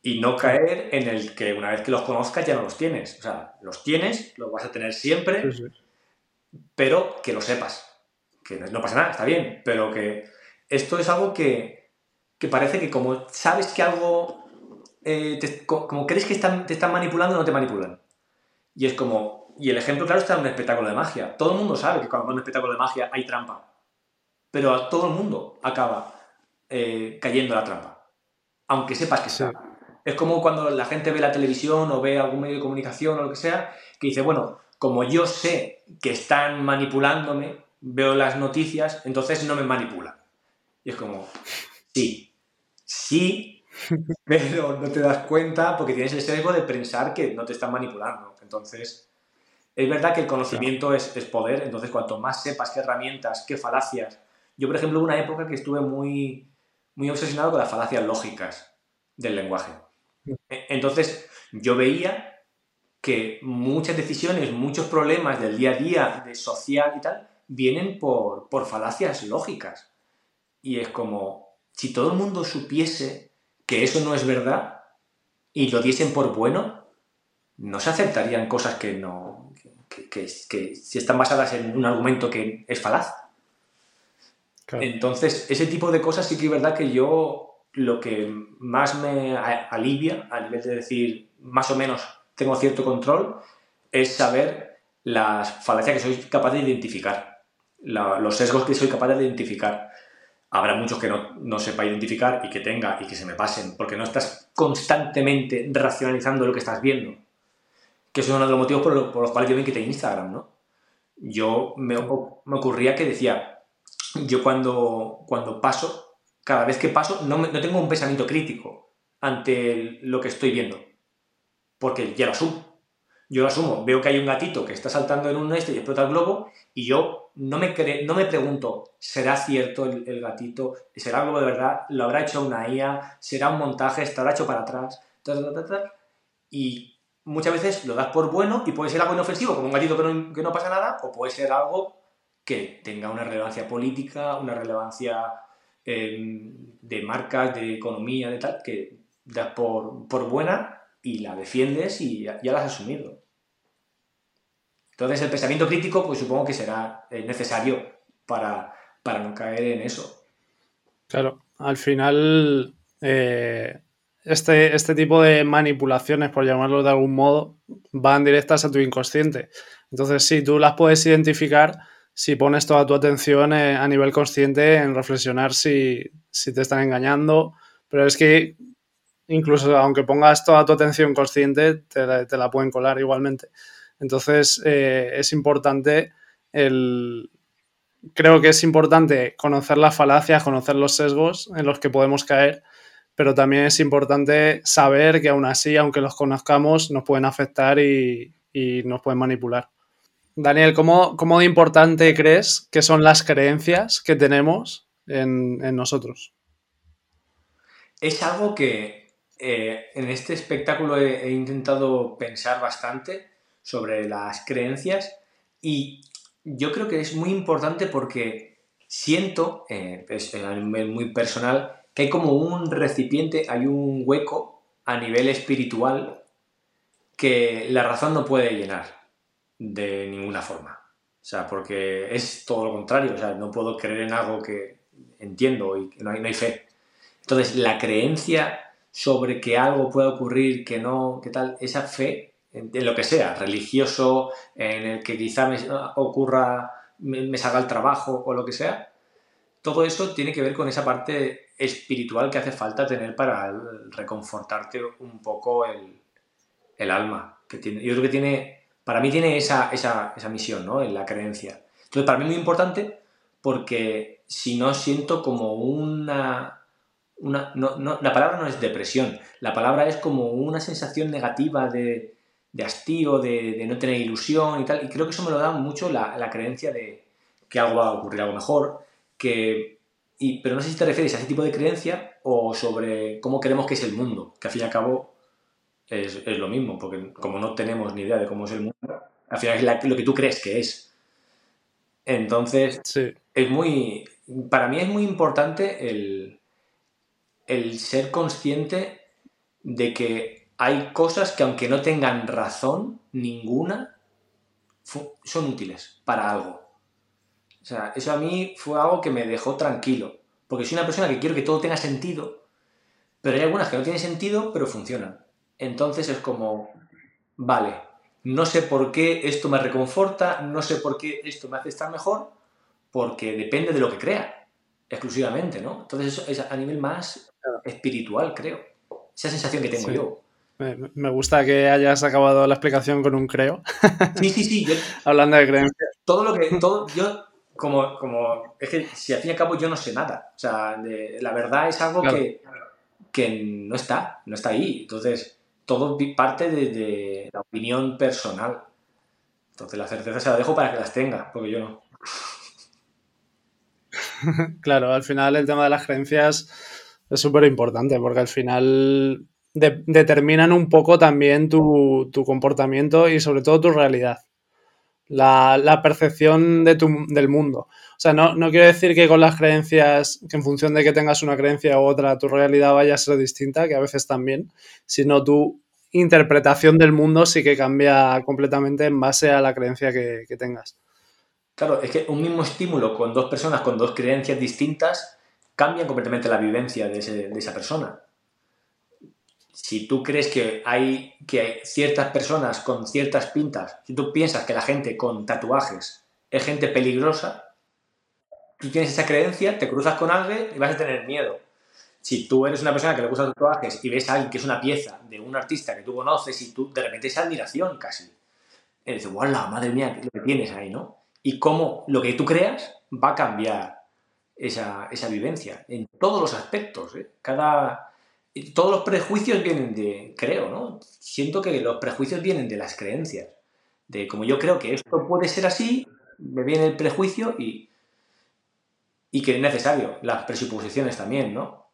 y no caer en el que una vez que los conozcas ya no los tienes. O sea, los tienes, los vas a tener siempre, pero que lo sepas. Que no pasa nada, está bien, pero que esto es algo que, parece que como sabes que algo, eh, como crees que te están manipulando, no te manipulan. Y es como, y el ejemplo claro está en un espectáculo de magia. Todo el mundo sabe que cuando en un espectáculo de magia hay trampa, pero a todo el mundo acaba eh, cayendo la trampa, aunque sepas que está. Es como cuando la gente ve la televisión o ve algún medio de comunicación o lo que sea, que dice, bueno, como yo sé que están manipulándome, veo las noticias, entonces no me manipulan. Y es como, sí, sí, pero no te das cuenta porque tienes el sesgo de pensar que no te están manipulando. Entonces, es verdad que el conocimiento es, es, poder, entonces cuanto más sepas qué herramientas, qué falacias. Yo, por ejemplo, hubo una época que estuve muy, muy obsesionado con las falacias lógicas del lenguaje. E, entonces, yo veía que muchas decisiones, muchos problemas del día a día, de social y tal, vienen por, por falacias lógicas. Y es como, si todo el mundo supiese que eso no es verdad y lo diesen por bueno, no se aceptarían cosas que no. que, que, si están basadas en un argumento que es falaz. Entonces, ese tipo de cosas sí que es verdad que yo lo que más me alivia a nivel de decir más o menos tengo cierto control es saber las falacias que soy capaz de identificar, los sesgos que soy capaz de identificar. Habrá muchos que no, no, sepa identificar y que tenga y que se me pasen, porque no estás constantemente racionalizando lo que estás viendo. Que eso es uno de los motivos por, los cuales yo me quité Instagram, ¿no? Yo me, me ocurría que decía, yo cuando, cuando paso cada vez que paso no, no tengo un pensamiento crítico ante lo que estoy viendo, porque ya lo asumo. Yo asumo, veo que hay un gatito que está saltando en un este y explota el globo y yo no me, no me pregunto, ¿será cierto el, gatito? ¿Será algo de verdad? ¿Lo habrá hecho una IA? ¿Será un montaje? ¿Estará hecho para atrás? y muchas veces lo das por bueno y puede ser algo inofensivo, como un gatito que no, que no pasa nada, o puede ser algo que tenga una relevancia política, una relevancia de marcas, de economía, de tal, que das por, por buena y la defiendes y ya, la has asumido. Entonces el pensamiento crítico, pues supongo que será eh, necesario para, para no caer en eso. Claro, al final eh, este, este tipo de manipulaciones, por llamarlo de algún modo, van directas a tu inconsciente. Entonces, sí, tú las puedes identificar, si pones toda tu atención eh, a nivel consciente en reflexionar si, te están engañando. Pero es que incluso aunque pongas toda tu atención consciente, te la, pueden colar igualmente. Entonces, eh, es importante el... Creo que es importante conocer las falacias, conocer los sesgos en los que podemos caer, pero también es importante saber que aún así, aunque los conozcamos, nos pueden afectar y, nos pueden manipular. Daniel, ¿cómo, ¿cómo, de importante crees que son las creencias que tenemos en, en nosotros? Es algo que eh, en este espectáculo he, intentado pensar bastante sobre las creencias y yo creo que es muy importante porque siento, eh, a nivel muy personal, que hay como un recipiente, hay un hueco a nivel espiritual que la razón no puede llenar de ninguna forma. O sea, porque es todo lo contrario. O sea, no puedo creer en algo que entiendo y no hay, no hay fe. Entonces, la creencia sobre que algo puede ocurrir, que no, que tal, esa fe, en, lo que sea, religioso, en el que quizá me ocurra, me, salga el trabajo o lo que sea, todo eso tiene que ver con esa parte espiritual que hace falta tener para reconfortarte un poco el, alma. Que tiene, yo creo que tiene, para mí tiene esa, esa, esa misión, ¿no? En la creencia. Entonces, para mí es muy importante porque si no siento como una una, no, no, la palabra no es depresión, la palabra es como una sensación negativa de, de hastío, de, no tener ilusión y tal, y creo que eso me lo da mucho la, la creencia de que algo va a ocurrir algo mejor, que, y, pero no sé si te refieres a ese tipo de creencia o sobre cómo queremos que es el mundo, que al fin y al cabo es, es lo mismo, porque como no tenemos ni idea de cómo es el mundo, al final es lo que tú crees que es. Entonces, es muy, para mí es muy importante el, el ser consciente de que hay cosas que aunque no tengan razón ninguna, son útiles para algo. O sea, eso a mí fue algo que me dejó tranquilo. Porque soy una persona que quiero que todo tenga sentido, pero hay algunas que no tienen sentido, pero funcionan. Entonces es como, vale, no sé por qué esto me reconforta, no sé por qué esto me hace estar mejor, porque depende de lo que crea, exclusivamente, ¿no? Entonces eso es a nivel más espiritual, creo. Esa sensación que tengo yo. Me, gusta que hayas acabado la explicación con un creo. Sí, sí, sí. Hablando de creencias. Todo lo que. Todo, yo, como, como. Es que si al fin y al cabo yo no sé nada. O sea, la verdad es algo que, que no está. No está ahí. Entonces, todo parte de, la opinión personal. Entonces, la certeza se la dejo para que las tenga, porque yo no. claro, al final el tema de las creencias es súper importante porque al final determinan un poco también tu, comportamiento y sobre todo tu realidad. La, percepción de del mundo. O sea, no, quiero decir que con las creencias, que en función de que tengas una creencia u otra, tu realidad vaya a ser distinta, que a veces también, sino tu interpretación del mundo sí que cambia completamente en base a la creencia que tengas. Claro, es que un mismo estímulo con dos personas con dos creencias distintas cambian completamente la vivencia de, esa persona. Si tú crees que hay, que hay ciertas personas con ciertas pintas, si tú piensas que la gente con tatuajes es gente peligrosa, tú tienes esa creencia, te cruzas con alguien y vas a tener miedo. Si tú eres una persona que le gusta tatuajes y ves a alguien que es una pieza de un artista que tú conoces y tú de repente es admiración casi. Y dices, ¡Wala! Madre mía, lo que tienes ahí, ¿no? Y cómo lo que tú creas va a cambiar esa, esa vivencia, en todos los aspectos. ¿eh? Cada, todos los prejuicios vienen de, creo, ¿no? Siento que los prejuicios vienen de las creencias. De como yo creo que esto puede ser así, me viene el prejuicio y, y que es necesario. Las presuposiciones también, ¿no?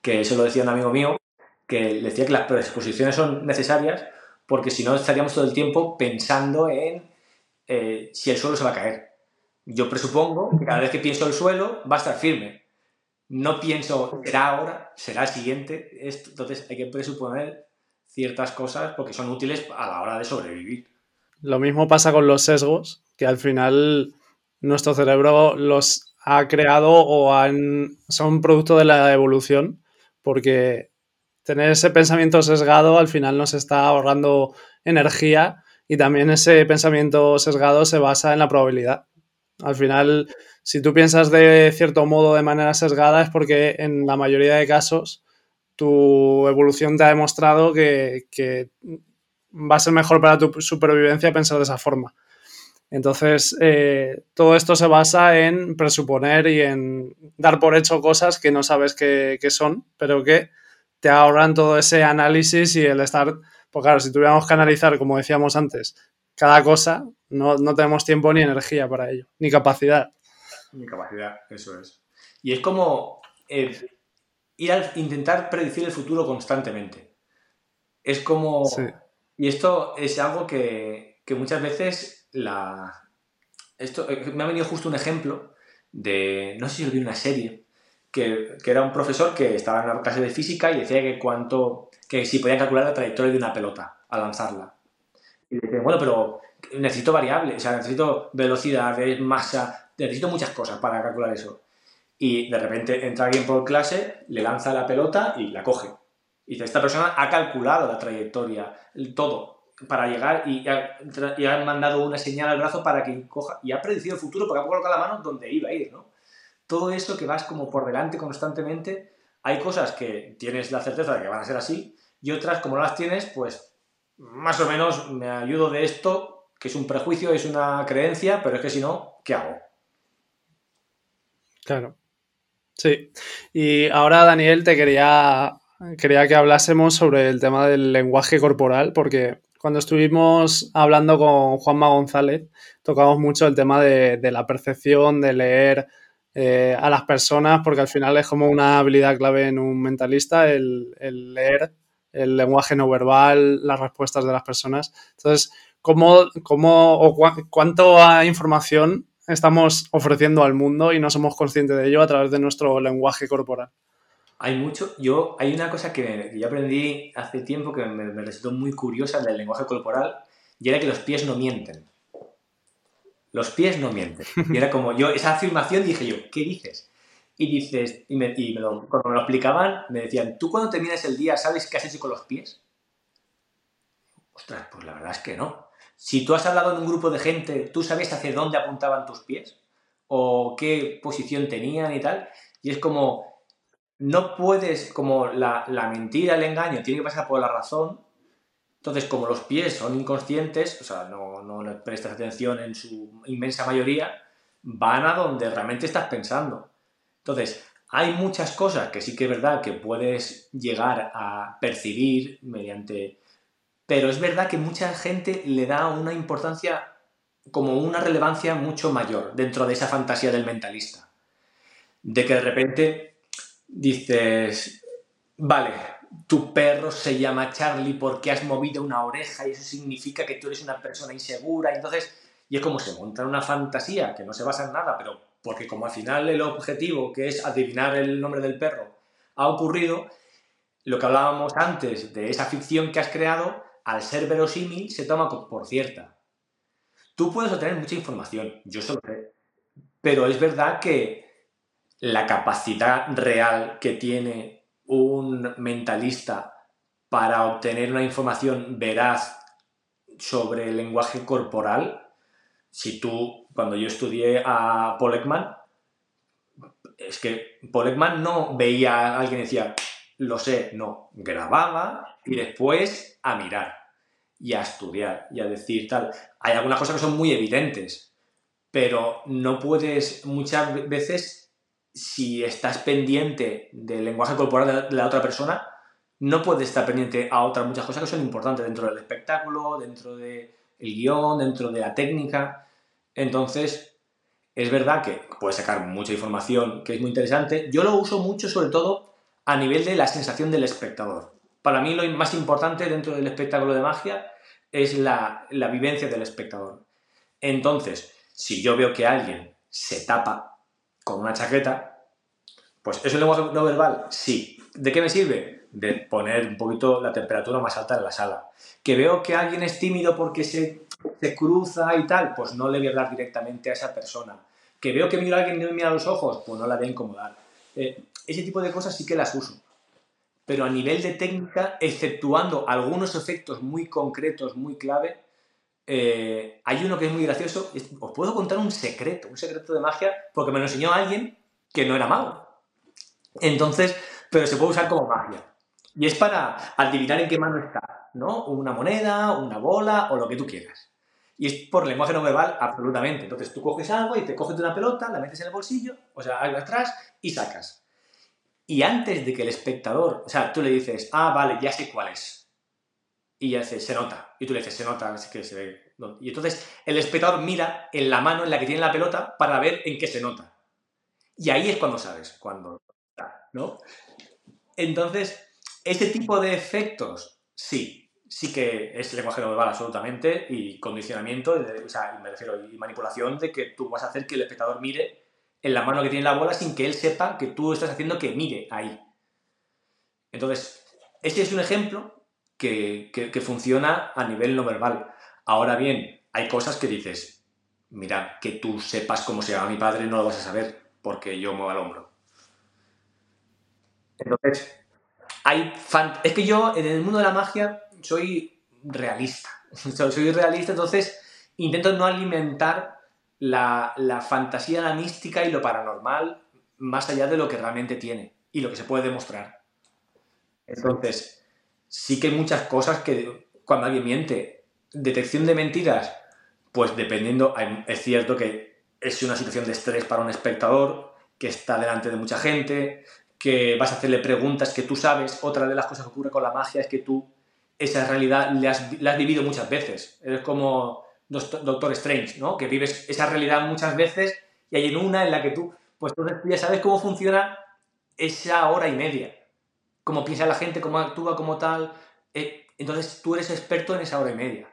Que eso lo decía un amigo mío, que decía que las presuposiciones son necesarias porque si no estaríamos todo el tiempo pensando en eh, si el suelo se va a caer yo presupongo que cada vez que pienso el suelo va a estar firme. No pienso, será ahora, será el siguiente. entonces hay que presuponer ciertas cosas porque son útiles a la hora de sobrevivir. Lo mismo pasa con los sesgos, que al final nuestro cerebro los ha creado o son producto de la evolución, porque tener ese pensamiento sesgado al final nos está ahorrando energía y también ese pensamiento sesgado se basa en la probabilidad. Al final, si tú piensas de cierto modo de manera sesgada es porque en la mayoría de casos tu evolución te ha demostrado que, va a ser mejor para tu supervivencia pensar de esa forma. Entonces, eh, todo esto se basa en presuponer y en dar por hecho cosas que no sabes que, son, pero que te ahorran todo ese análisis y el estar, pues claro, si tuviéramos que analizar, como decíamos antes, cada cosa, no, tenemos tiempo ni energía para ello, ni capacidad. Ni capacidad, eso es. Y es como eh, ir a intentar predecir el futuro constantemente. Es como... Y esto es algo que, que muchas veces la... Esto, eh, me ha venido justo un ejemplo de, no sé si lo vi una serie, que, era un profesor que estaba en una clase de física y decía que cuánto, que si podían calcular la trayectoria de una pelota al lanzarla. Y decía, bueno, pero necesito variables, o sea, necesito velocidad, masa, necesito muchas cosas para calcular eso. Y de repente entra alguien por clase, le lanza la pelota y la coge. Y dice, esta persona ha calculado la trayectoria, todo para llegar y, ha, mandado una señal al brazo para que coja y ha predecido el futuro porque ha colocado la mano donde iba a ir, ¿no? Todo eso que vas como por delante constantemente, hay cosas que tienes la certeza de que van a ser así y otras como no las tienes, pues más o menos me ayudo de esto, que es un prejuicio, es una creencia, pero es que si no, ¿qué hago? Claro. Sí. Y ahora, Daniel, te quería, quería que hablásemos sobre el tema del lenguaje corporal, porque cuando estuvimos hablando con Juanma González, tocamos mucho el tema de, la percepción, de leer eh, a las personas, porque al final es como una habilidad clave en un mentalista, el, leer el lenguaje no verbal, las respuestas de las personas. Entonces, ¿cómo, cómo o cuánto información estamos ofreciendo al mundo y no somos conscientes de ello a través de nuestro lenguaje corporal? Hay mucho. Yo, hay una cosa que, yo aprendí hace tiempo que me, resultó muy curiosa del lenguaje corporal y era que los pies no mienten. Los pies no mienten. Y era como yo, esa afirmación dije yo, ¿qué dices? Y dices, y, me, cuando me lo explicaban, me decían, ¿tú cuando terminas el día sabes qué has hecho con los pies? Ostras, pues la verdad es que no. Si tú has hablado en un grupo de gente, ¿tú sabes hacia dónde apuntaban tus pies? ¿O qué posición tenían y tal? Y es como, no puedes, como la, mentira, el engaño, tiene que pasar por la razón. Entonces, como los pies son inconscientes, o sea, no, no le prestas atención en su inmensa mayoría, van a donde realmente estás pensando. Entonces, hay muchas cosas que sí que es verdad que puedes llegar a percibir mediante... Pero es verdad que mucha gente le da una importancia, como una relevancia mucho mayor dentro de esa fantasía del mentalista. De que de repente dices, vale, tu perro se llama Charlie porque has movido una oreja y eso significa que tú eres una persona insegura. Entonces, y es como se monta una fantasía que no se basa en nada, pero porque como al final el objetivo, que es adivinar el nombre del perro, ha ocurrido, lo que hablábamos antes de esa ficción que has creado, al ser verosímil, se toma por cierta. Tú puedes obtener mucha información, yo solo sé, pero es verdad que la capacidad real que tiene un mentalista para obtener una información veraz sobre el lenguaje corporal, si tú, cuando yo estudié a Paul es que Paul no veía a alguien y decía, lo sé, no, grababa y después a mirar y a estudiar y a decir tal. Hay algunas cosas que son muy evidentes, pero no puedes muchas veces si estás pendiente del lenguaje corporal de la otra persona, no puedes estar pendiente a otras muchas cosas que son importantes dentro del espectáculo, dentro del guion, dentro de la técnica. Entonces, es verdad que puedes sacar mucha información que es muy interesante. Yo lo uso mucho sobre todo a nivel de la sensación del espectador. Para mí lo más importante dentro del espectáculo de magia es la, vivencia del espectador. Entonces, si yo veo que alguien se tapa con una chaqueta, pues ¿es un lenguaje no verbal? Sí. ¿De qué me sirve? De poner un poquito la temperatura más alta en la sala. ¿Que veo que alguien es tímido porque se, se cruza y tal? Pues no le voy a hablar directamente a esa persona. ¿Que veo que mira a alguien y no me mira a los ojos? Pues no la voy a incomodar. Eh, ese tipo de cosas sí que las uso. Pero a nivel de técnica, exceptuando algunos efectos muy concretos, muy clave, eh, hay uno que es muy gracioso. Os puedo contar un secreto, un secreto de magia, porque me lo enseñó alguien que no era mago. Entonces, pero se puede usar como magia. Y es para adivinar en qué mano está, ¿no? Una moneda, una bola o lo que tú quieras. Y es por lenguaje no verbal, absolutamente. Entonces tú coges algo y te coges una pelota, la metes en el bolsillo, o sea, algo atrás y sacas. Y antes de que el espectador, o sea, tú le dices, ah, vale, ya sé cuál es. Y ya se, se nota. Y tú le dices, se nota, es que se ve. Y entonces el espectador mira en la mano en la que tiene la pelota para ver en qué se nota. Y ahí es cuando sabes, cuando ¿no? Entonces, ese tipo de efectos, sí, sí que es lenguaje no verbal absolutamente y condicionamiento, o sea, me refiero, y manipulación de que tú vas a hacer que el espectador mire en la mano que tiene la bola sin que él sepa que tú estás haciendo que mire ahí. Entonces, ese es un ejemplo que, que, funciona a nivel no verbal. Ahora bien, hay cosas que dices, mira, que tú sepas cómo se llama mi padre no lo vas a saber porque yo muevo el hombro. Entonces, hay es que yo en el mundo de la magia soy realista. soy realista, entonces intento no alimentar la, fantasía, la mística y lo paranormal más allá de lo que realmente tiene y lo que se puede demostrar. Entonces, sí que hay muchas cosas que cuando alguien miente, detección de mentiras, pues dependiendo, es cierto que es una situación de estrés para un espectador que está delante de mucha gente, que vas a hacerle preguntas que tú sabes. Otra de las cosas que ocurre con la magia es que tú esa realidad la has, has vivido muchas veces. Eres como Doctor Strange, ¿no? Que vives esa realidad muchas veces y hay en una en la que tú, pues tú ya sabes cómo funciona esa hora y media. Cómo piensa la gente, cómo actúa, como tal. Eh, entonces tú eres experto en esa hora y media.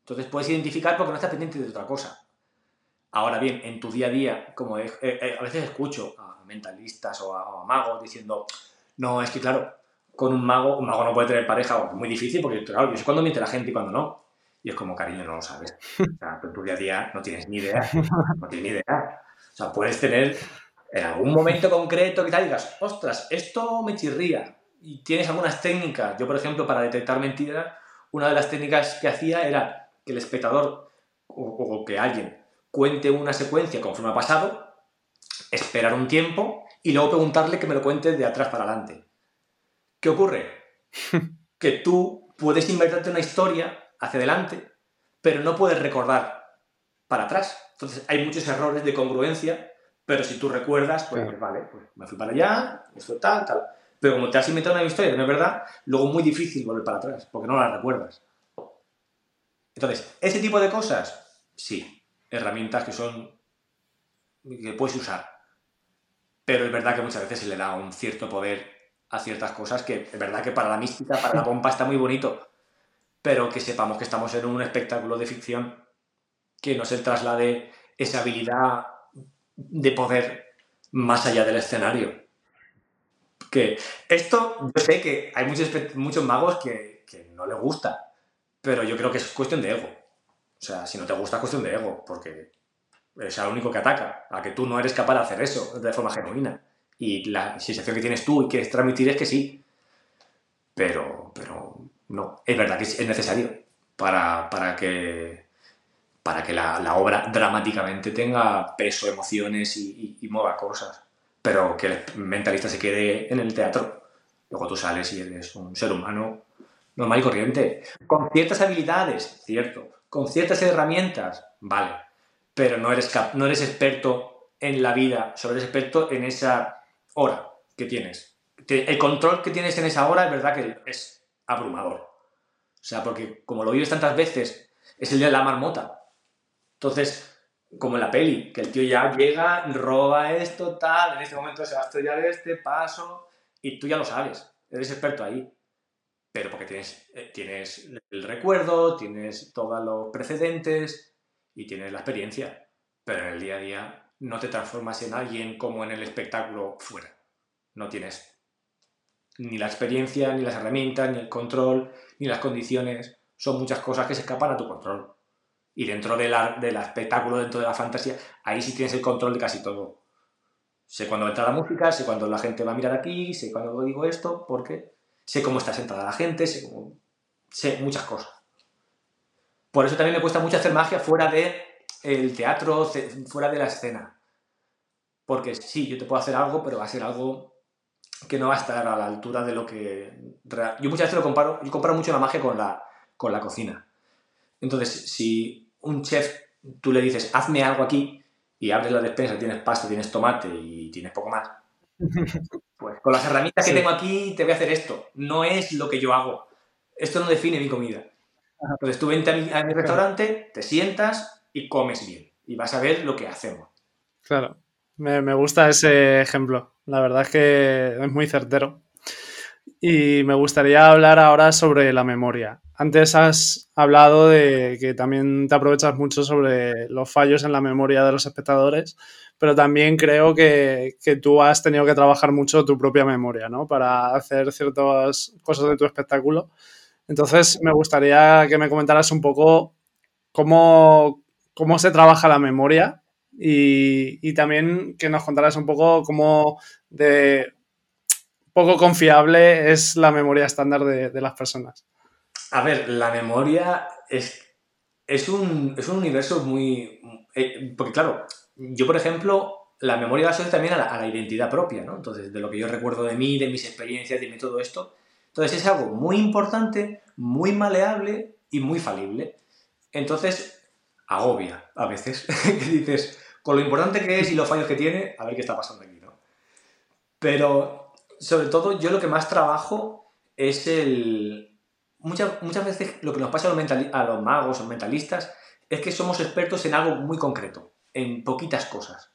Entonces puedes identificar porque no estás pendiente de otra cosa. Ahora bien, en tu día a día, como a veces escucho a mentalistas o a, magos diciendo, no, es que claro, con un mago, un mago no puede tener pareja, o es muy difícil porque, claro, yo sé cuándo miente la gente y cuándo no. Y es como, cariño, no lo sabes. O sea, tu día a día no tienes ni idea. No tienes ni idea. O sea, puedes tener en algún momento concreto que digas, ostras, esto me chirría. Y tienes algunas técnicas. Yo, por ejemplo, para detectar mentiras, una de las técnicas que hacía era que el espectador o que alguien cuente una secuencia conforme ha pasado, esperar un tiempo y luego preguntarle que me lo cuente de atrás para adelante. ¿Qué ocurre? que tú puedes inventarte una historia hacia adelante, pero no puedes recordar para atrás. Entonces hay muchos errores de congruencia, pero si tú recuerdas, pues vale, pues me fui para allá, esto tal, tal. Pero como te has inventado una historia que no es verdad, luego es muy difícil volver para atrás, porque no la recuerdas. Entonces, ese tipo de cosas, sí, herramientas que son que puedes usar. Pero es verdad que muchas veces se le da un cierto poder a ciertas cosas que es verdad que para la mística, para la pompa está muy bonito, pero que sepamos que estamos en un espectáculo de ficción que no se traslade esa habilidad de poder más allá del escenario. Que esto, yo sé que hay muchos, muchos magos que, que no les gusta, pero yo creo que es cuestión de ego. O sea, si no te gusta, es cuestión de ego, porque es el único que ataca, a que tú no eres capaz de hacer eso de forma genuina. Y la sensación que tienes tú y quieres transmitir es que sí. Pero, pero no, es verdad que es necesario para, que, para que la, obra dramáticamente tenga peso, emociones y, y, mueva cosas. Pero que el mentalista se quede en el teatro. Luego tú sales y eres un ser humano normal y corriente, con ciertas habilidades, cierto, con ciertas herramientas, vale, pero no eres, no eres experto en la vida, solo eres experto en esa hora que tienes. El control que tienes en esa hora es verdad que es abrumador. O sea, porque como lo vives tantas veces, es el día de la marmota. Entonces, como en la peli, que el tío ya llega, roba esto, tal, en este momento se va a estrellar este paso, y tú ya lo sabes, eres experto ahí pero porque tienes, eh, tienes el recuerdo, tienes todos los precedentes y tienes la experiencia, pero en el día a día no te transformas en alguien como en el espectáculo fuera. No tienes ni la experiencia, ni las herramientas, ni el control, ni las condiciones. Son muchas cosas que se escapan a tu control. Y dentro de la, del espectáculo, dentro de la fantasía, ahí sí tienes el control de casi todo. Sé cuándo entra la música, sé cuándo la gente va a mirar aquí, sé cuándo digo esto, porque sé cómo está sentada la gente, sé, sé muchas cosas. Por eso también me cuesta mucho hacer magia fuera del el teatro, fuera de la escena. Porque sí, yo te puedo hacer algo, pero va a ser algo que no va a estar a la altura de lo que... Yo muchas veces lo comparo, yo comparo mucho la magia con la, con la cocina. Entonces, si un chef, tú le dices, hazme algo aquí, y abres la despensa, tienes pasta, tienes tomate y tienes poco más, pues con las herramientas que tengo aquí te voy a hacer esto. No es lo que yo hago. Esto no define mi comida. Entonces tú vente a mi, restaurante, te sientas y comes bien. Y vas a ver lo que hacemos. Claro. Me, gusta ese ejemplo. La verdad es que es muy certero. Y me gustaría hablar ahora sobre la memoria. Antes has hablado de que también te aprovechas mucho sobre los fallos en la memoria de los espectadores, pero también creo que, que, tú has tenido que trabajar mucho tu propia memoria, ¿no? Para hacer ciertas cosas de tu espectáculo. Entonces, me gustaría que me comentaras un poco cómo, cómo se trabaja la memoria y, también que nos contaras un poco cómo de poco confiable es la memoria estándar de, las personas. A ver, la memoria es, es, un, universo muy... Eh, porque claro, yo por ejemplo, la memoria la asocio también a la, identidad propia, ¿no? Entonces, de lo que yo recuerdo de mí, de mis experiencias, de todo esto. Entonces es algo muy importante, muy maleable y muy falible. Entonces, agobia a veces. que dices, con lo importante que es y los fallos que tiene, a ver qué está pasando aquí, ¿no? Pero, sobre todo, yo lo que más trabajo es el... Muchas, muchas veces lo que nos pasa a los, a los magos o mentalistas es que somos expertos en algo muy concreto, en poquitas cosas,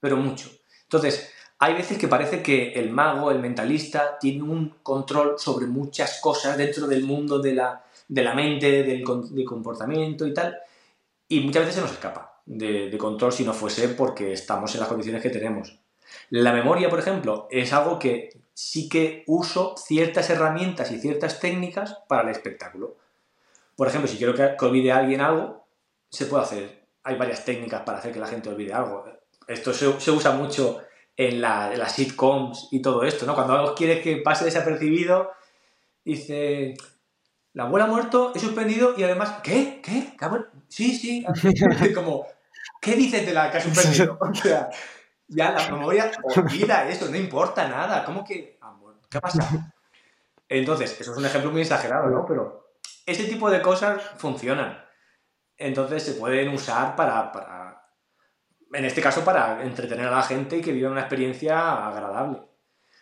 pero mucho. Entonces, hay veces que parece que el mago, el mentalista, tiene un control sobre muchas cosas dentro del mundo de la, de la mente, del, comportamiento y tal, y muchas veces se nos escapa de, control si no fuese porque estamos en las condiciones que tenemos. La memoria, por ejemplo, es algo que sí que uso ciertas herramientas y ciertas técnicas para el espectáculo. Por ejemplo, si quiero que, olvide a alguien algo, se puede hacer. Hay varias técnicas para hacer que la gente olvide algo. Esto se, se usa mucho en, las sitcoms y todo esto, ¿no? Cuando algo quiere que pase desapercibido, dice, la abuela ha muerto, he suspendido y además, ¿qué? ¿Qué? Sí, sí. Como, ¿qué dices de la que ha suspendido? O sea, ya la memoria olvida eso, no importa nada. ¿Cómo que ¿Qué ha pasado? Entonces, eso es un ejemplo muy exagerado, ¿no? Pero ese tipo de cosas funcionan. Entonces se pueden usar para en este caso para entretener a la gente y que viva una experiencia agradable.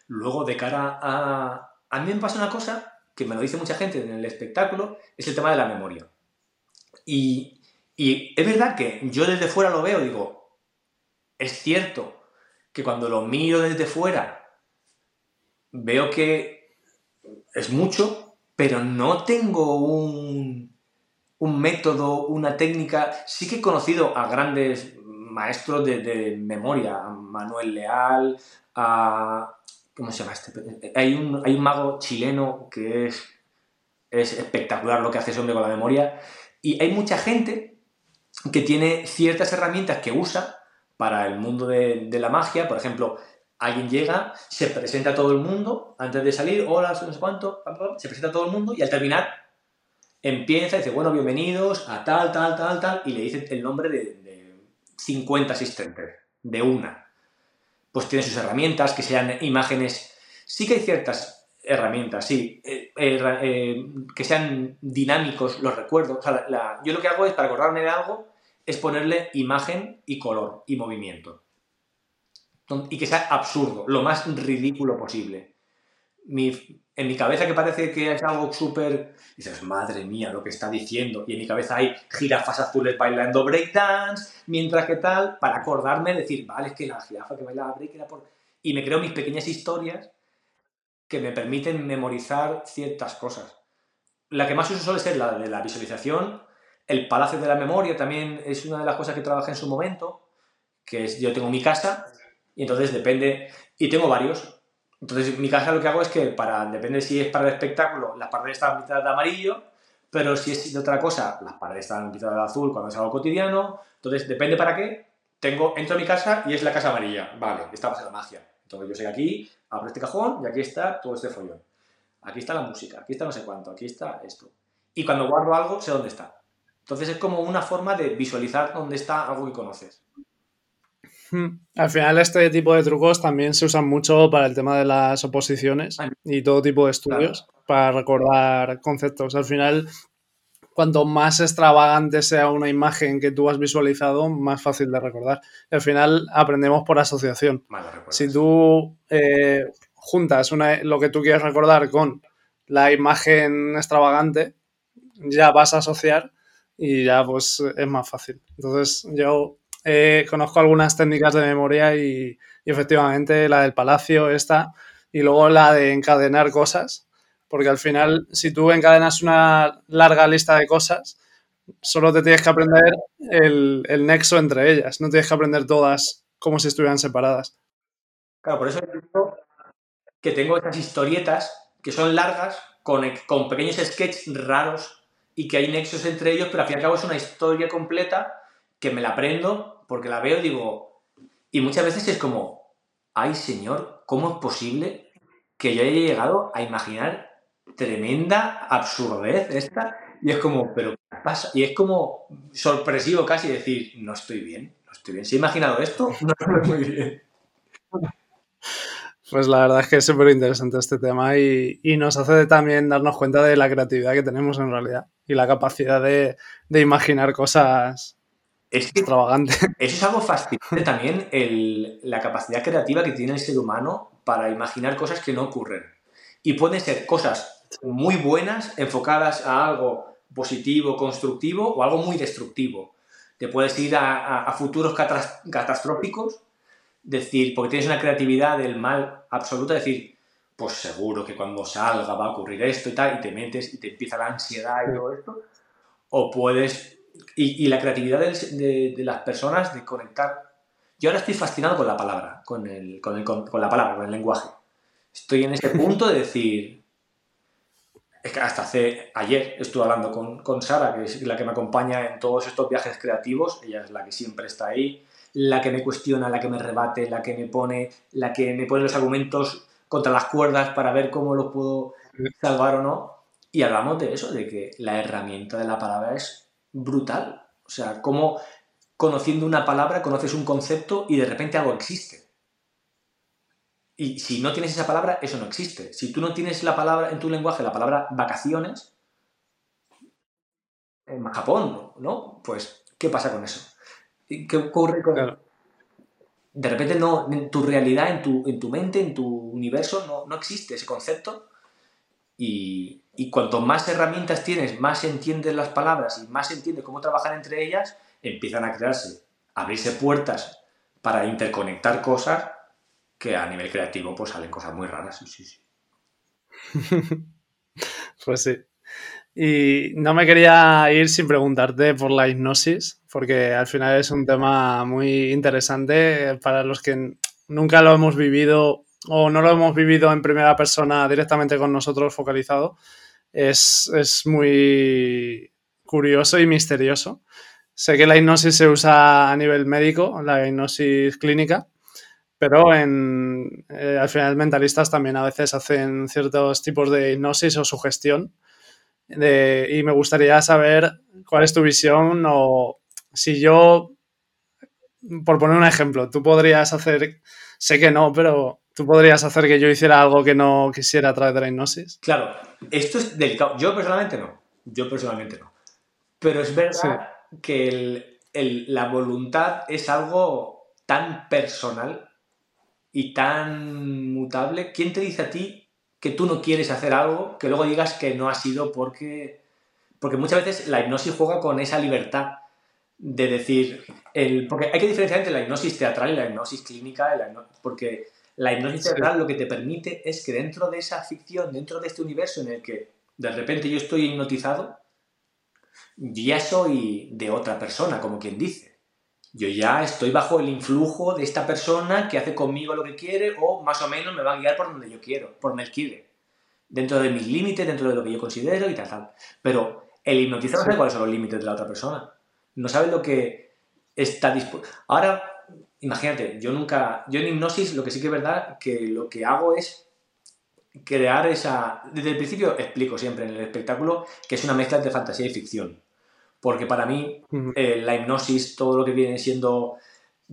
Luego, de cara a... A mí me pasa una cosa que me lo dice mucha gente en el espectáculo, es el tema de la memoria. Y, es verdad que yo desde fuera lo veo, digo, es cierto que cuando lo miro desde fuera, veo que es mucho, pero no tengo un, un método, una técnica. Sí que he conocido a grandes maestros de, memoria, Manuel Leal, a... ¿Cómo se llama este? Hay un, hay un mago chileno que es, es espectacular lo que hace ese hombre con la memoria. Y hay mucha gente que tiene ciertas herramientas que usa para el mundo de, de, la magia. Por ejemplo, alguien llega, se presenta a todo el mundo antes de salir, hola, no sé cuánto, se presenta a todo el mundo y al terminar empieza y dice, bueno, bienvenidos a tal, tal, tal, tal, y le dice el nombre de, 50 asistentes, de una. Pues tiene sus herramientas, que sean imágenes. Sí que hay ciertas herramientas, sí, eh, eh, eh, que sean dinámicos los recuerdos. yo lo que hago es, para acordarme de algo, es ponerle imagen y color y movimiento. Y que sea absurdo, lo más ridículo posible. Mi, en mi cabeza que parece que es algo súper... Dices, madre mía, lo que está diciendo. Y en mi cabeza hay jirafas azules bailando breakdance, mientras que tal, para acordarme, decir, vale, es que la jirafa que bailaba break era por... Y me creo mis pequeñas historias que me permiten memorizar ciertas cosas. La que más uso suele ser la de la visualización. El palacio de la memoria también es una de las cosas que trabajé en su momento, que es, yo tengo mi casa, y entonces depende... Y tengo varios, entonces, en mi casa lo que hago es que, para, depende si es para el espectáculo, las paredes están pintadas de amarillo, pero si es de otra cosa, las paredes están pintadas de azul cuando es algo cotidiano. Entonces, depende para qué. Tengo, entro a mi casa y es la casa amarilla. Vale, esta va a ser la magia. Entonces, yo sé que aquí abro este cajón y aquí está todo este follón. Aquí está la música, aquí está no sé cuánto, aquí está esto. Y cuando guardo algo, sé dónde está. Entonces, es como una forma de visualizar dónde está algo que conoces. Al final este tipo de trucos también se usan mucho para el tema de las oposiciones y todo tipo de estudios para recordar conceptos. Al final, cuanto más extravagante sea una imagen que tú has visualizado, más fácil de recordar. al final aprendemos por asociación. si tú eh, juntas lo que tú quieres recordar con la imagen extravagante, ya vas a asociar y ya pues es más fácil. Entonces yo eh, conozco algunas técnicas de memoria y, efectivamente la del palacio, esta, y luego la de encadenar cosas, porque al final si tú encadenas una larga lista de cosas, solo te tienes que aprender el, el nexo entre ellas, no tienes que aprender todas como si estuvieran separadas. Claro, por eso que tengo estas historietas que son largas, con, con pequeños sketches raros y que hay nexos entre ellos, pero al fin y al cabo es una historia completa que me la aprendo porque la veo digo, y muchas veces es como, ay señor, ¿cómo es posible que yo haya llegado a imaginar tremenda absurdez esta? Y es como, pero ¿qué pasa? Y es como sorpresivo casi decir, no estoy bien, no estoy bien. Si he imaginado esto, no estoy muy bien. Pues la verdad es que es súper interesante este tema y, nos hace también darnos cuenta de la creatividad que tenemos en realidad y la capacidad de imaginar cosas es extravagante. Eso es algo fascinante también, el, la capacidad creativa que tiene el ser humano para imaginar cosas que no ocurren. Y pueden ser cosas muy buenas enfocadas a algo positivo, constructivo o algo muy destructivo. Te puedes ir a, a futuros catastróficos decir, porque tienes una creatividad del mal absoluta, decir, pues seguro que cuando salga va a ocurrir esto y tal, y te metes y te empieza la ansiedad y todo esto. O puedes, y, la creatividad de, las personas de conectar. Yo ahora estoy fascinado con la palabra, con, el, con, el, con, la palabra, con el lenguaje. Estoy en ese punto de decir, es que hasta hace ayer estuve hablando con, con, Sara, que es la que me acompaña en todos estos viajes creativos, ella es la que siempre está ahí, la que me cuestiona, la que me rebate, la que me pone, la que me pone los argumentos contra las cuerdas para ver cómo los puedo salvar o no. Y hablamos de eso, de que la herramienta de la palabra es brutal. O sea, cómo conociendo una palabra conoces un concepto y de repente algo existe. Y si no tienes esa palabra, eso no existe. Si tú no tienes la palabra en tu lenguaje, la palabra vacaciones, en Japón, ¿no? Pues, ¿qué pasa con eso? ¿Qué ocurre con...? De repente no, en tu realidad, en tu, en tu mente, en tu universo, no, no existe ese concepto. Y, y, cuanto más herramientas tienes, más entiendes las palabras y más entiendes cómo trabajar entre ellas, empiezan a crearse, abrirse puertas para interconectar cosas que a nivel creativo pues salen cosas muy raras. Sí, sí. pues sí. Y no me quería ir sin preguntarte por la hipnosis, porque al final es un tema muy interesante para los que nunca lo hemos vivido o no lo hemos vivido en primera persona directamente con nosotros focalizado. Es, es muy curioso y misterioso. Sé que la hipnosis se usa a nivel médico, la hipnosis clínica, pero en, eh, al final mentalistas también a veces hacen ciertos tipos de hipnosis o sugestión y me gustaría saber cuál es tu visión o si yo, por poner un ejemplo, tú podrías hacer, sé que no, pero tú podrías hacer que yo hiciera algo que no quisiera a través de la hipnosis. Claro, esto es delicado. Yo personalmente no, yo personalmente no. Pero es verdad que la voluntad es algo tan personal y tan mutable. ¿Quién te dice a ti que tú no quieres hacer algo, que luego digas que no ha sido porque... Porque muchas veces la hipnosis juega con esa libertad de decir... El, porque hay que diferenciar entre la hipnosis teatral y la hipnosis clínica, porque la hipnosis teatral lo que te permite es que dentro de esa ficción, dentro de este universo en el que de repente yo estoy hipnotizado, ya soy de otra persona, como quien dice yo ya estoy bajo el influjo de esta persona que hace conmigo lo que quiere o más o menos me va a guiar por donde yo quiero, por donde él quiere. Dentro de mis límites, dentro de lo que yo considero y tal, tal. Pero el hipnotizador no sabe cuáles son los límites de la otra persona. No sabe lo que está dispuesto. Ahora, imagínate, yo nunca, yo en hipnosis lo que sí que es verdad que lo que hago es crear esa... Desde el principio explico siempre en el espectáculo que es una mezcla entre fantasía y ficción porque para mí eh, la hipnosis, todo lo que viene siendo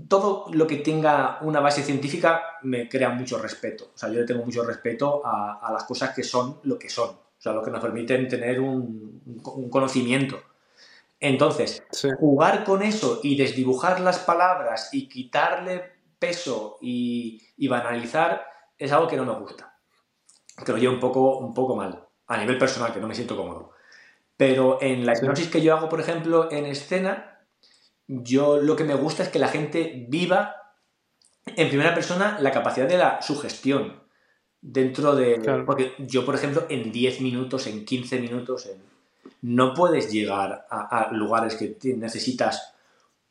todo lo que tenga una base científica me crea mucho respeto. O sea, yo le tengo mucho respeto a, las cosas que son lo que son. O sea, lo que nos permiten tener un, conocimiento. Entonces, jugar con eso y desdibujar las palabras y quitarle peso y, banalizar es algo que no me gusta. Que lo llevo un poco, un poco mal, a nivel personal, que no me siento cómodo. Pero en la hipnosis que yo hago, por ejemplo, en escena, yo lo que me gusta es que la gente viva en primera persona la capacidad de la sugestión dentro de... Porque yo, por ejemplo, en 10 minutos, en 15 minutos, no puedes llegar a, lugares que necesitas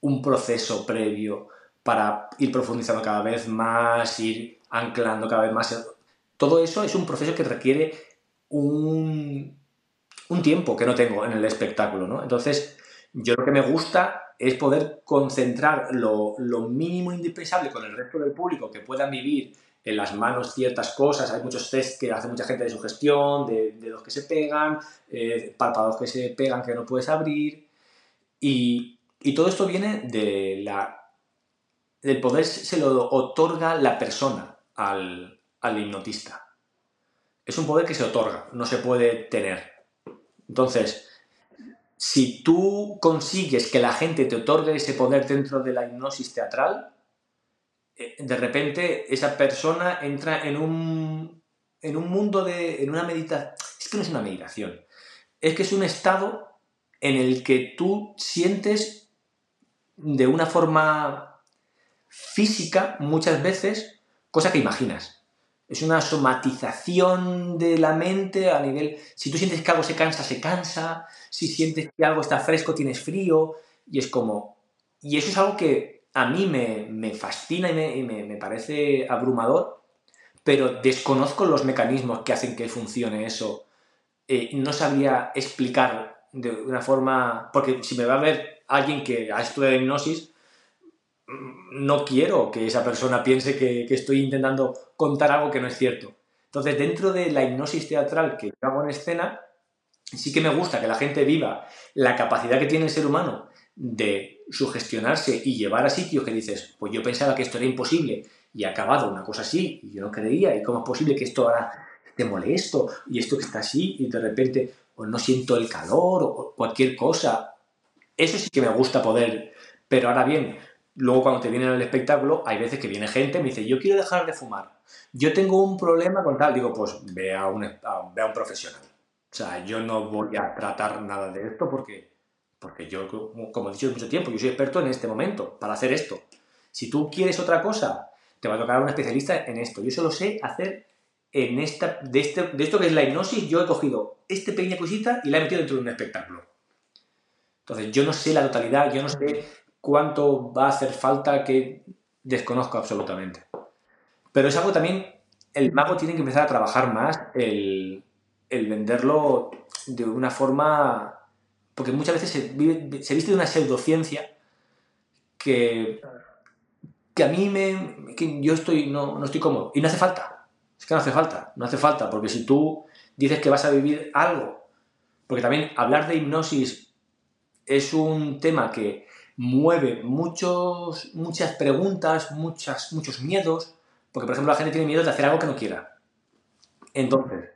un proceso previo para ir profundizando cada vez más, ir anclando cada vez más. Todo eso es un proceso que requiere un, un tiempo que no tengo en el espectáculo, ¿no? Entonces, yo lo que me gusta es poder concentrar lo, mínimo indispensable con el resto del público que puedan vivir en las manos ciertas cosas. Hay muchos test que hace mucha gente de sugestión, de dedos que se pegan, eh, párpados que se pegan que no puedes abrir. Y, todo esto viene de la, del poder se lo otorga la persona al, al hipnotista. Es un poder que se otorga, no se puede tener. Entonces, si tú consigues que la gente te otorgue ese poder dentro de la hipnosis teatral, de repente esa persona entra en un, en un mundo de, en una meditación, es que no es una meditación, es que es un estado en el que tú sientes de una forma física muchas veces cosa que imaginas. Es una somatización de la mente a nivel... Si tú sientes que algo se cansa, se cansa. Si sientes que algo está fresco, tienes frío. Y es como... Y eso es algo que a mí me, fascina y, me, parece abrumador, pero desconozco los mecanismos que hacen que funcione eso. Eh, no sabría explicar de una forma... Porque si me va a ver alguien que ha estudiado hipnosis, no quiero que esa persona piense que, estoy intentando contar algo que no es cierto. Entonces, dentro de la hipnosis teatral que hago en escena, sí que me gusta que la gente viva la capacidad que tiene el ser humano de sugestionarse y llevar a sitios que dices, pues yo pensaba que esto era imposible y ha acabado una cosa así y yo no creía, y cómo es posible que esto ahora te molesto y esto que está así y de repente pues no siento el calor o cualquier cosa. Eso sí que me gusta poder, pero ahora bien, Luego cuando te vienen al espectáculo, hay veces que viene gente me dice, yo quiero dejar de fumar. Yo tengo un problema con tal. Digo, pues ve a un, ve a un profesional. O sea, yo no voy a tratar nada de esto porque, porque yo, como he dicho mucho tiempo, yo soy experto en este momento para hacer esto. Si tú quieres otra cosa, te va a tocar un especialista en esto. Yo solo sé hacer en esta, de, este, de esto que es la hipnosis, yo he cogido esta pequeña cosita y la he metido dentro de un espectáculo. Entonces, yo no sé la totalidad, yo no sé cuánto va a hacer falta que desconozco absolutamente. Pero es algo también, el mago tiene que empezar a trabajar más el, venderlo de una forma, porque muchas veces se, viste de una pseudociencia que, que a mí me, yo estoy, no, no estoy cómodo. Y no hace falta. Es que no hace falta. No hace falta, porque si tú dices que vas a vivir algo, porque también hablar de hipnosis es un tema que mueve muchos, muchas preguntas, muchas, muchos miedos, porque por ejemplo la gente tiene miedo de hacer algo que no quiera. Entonces,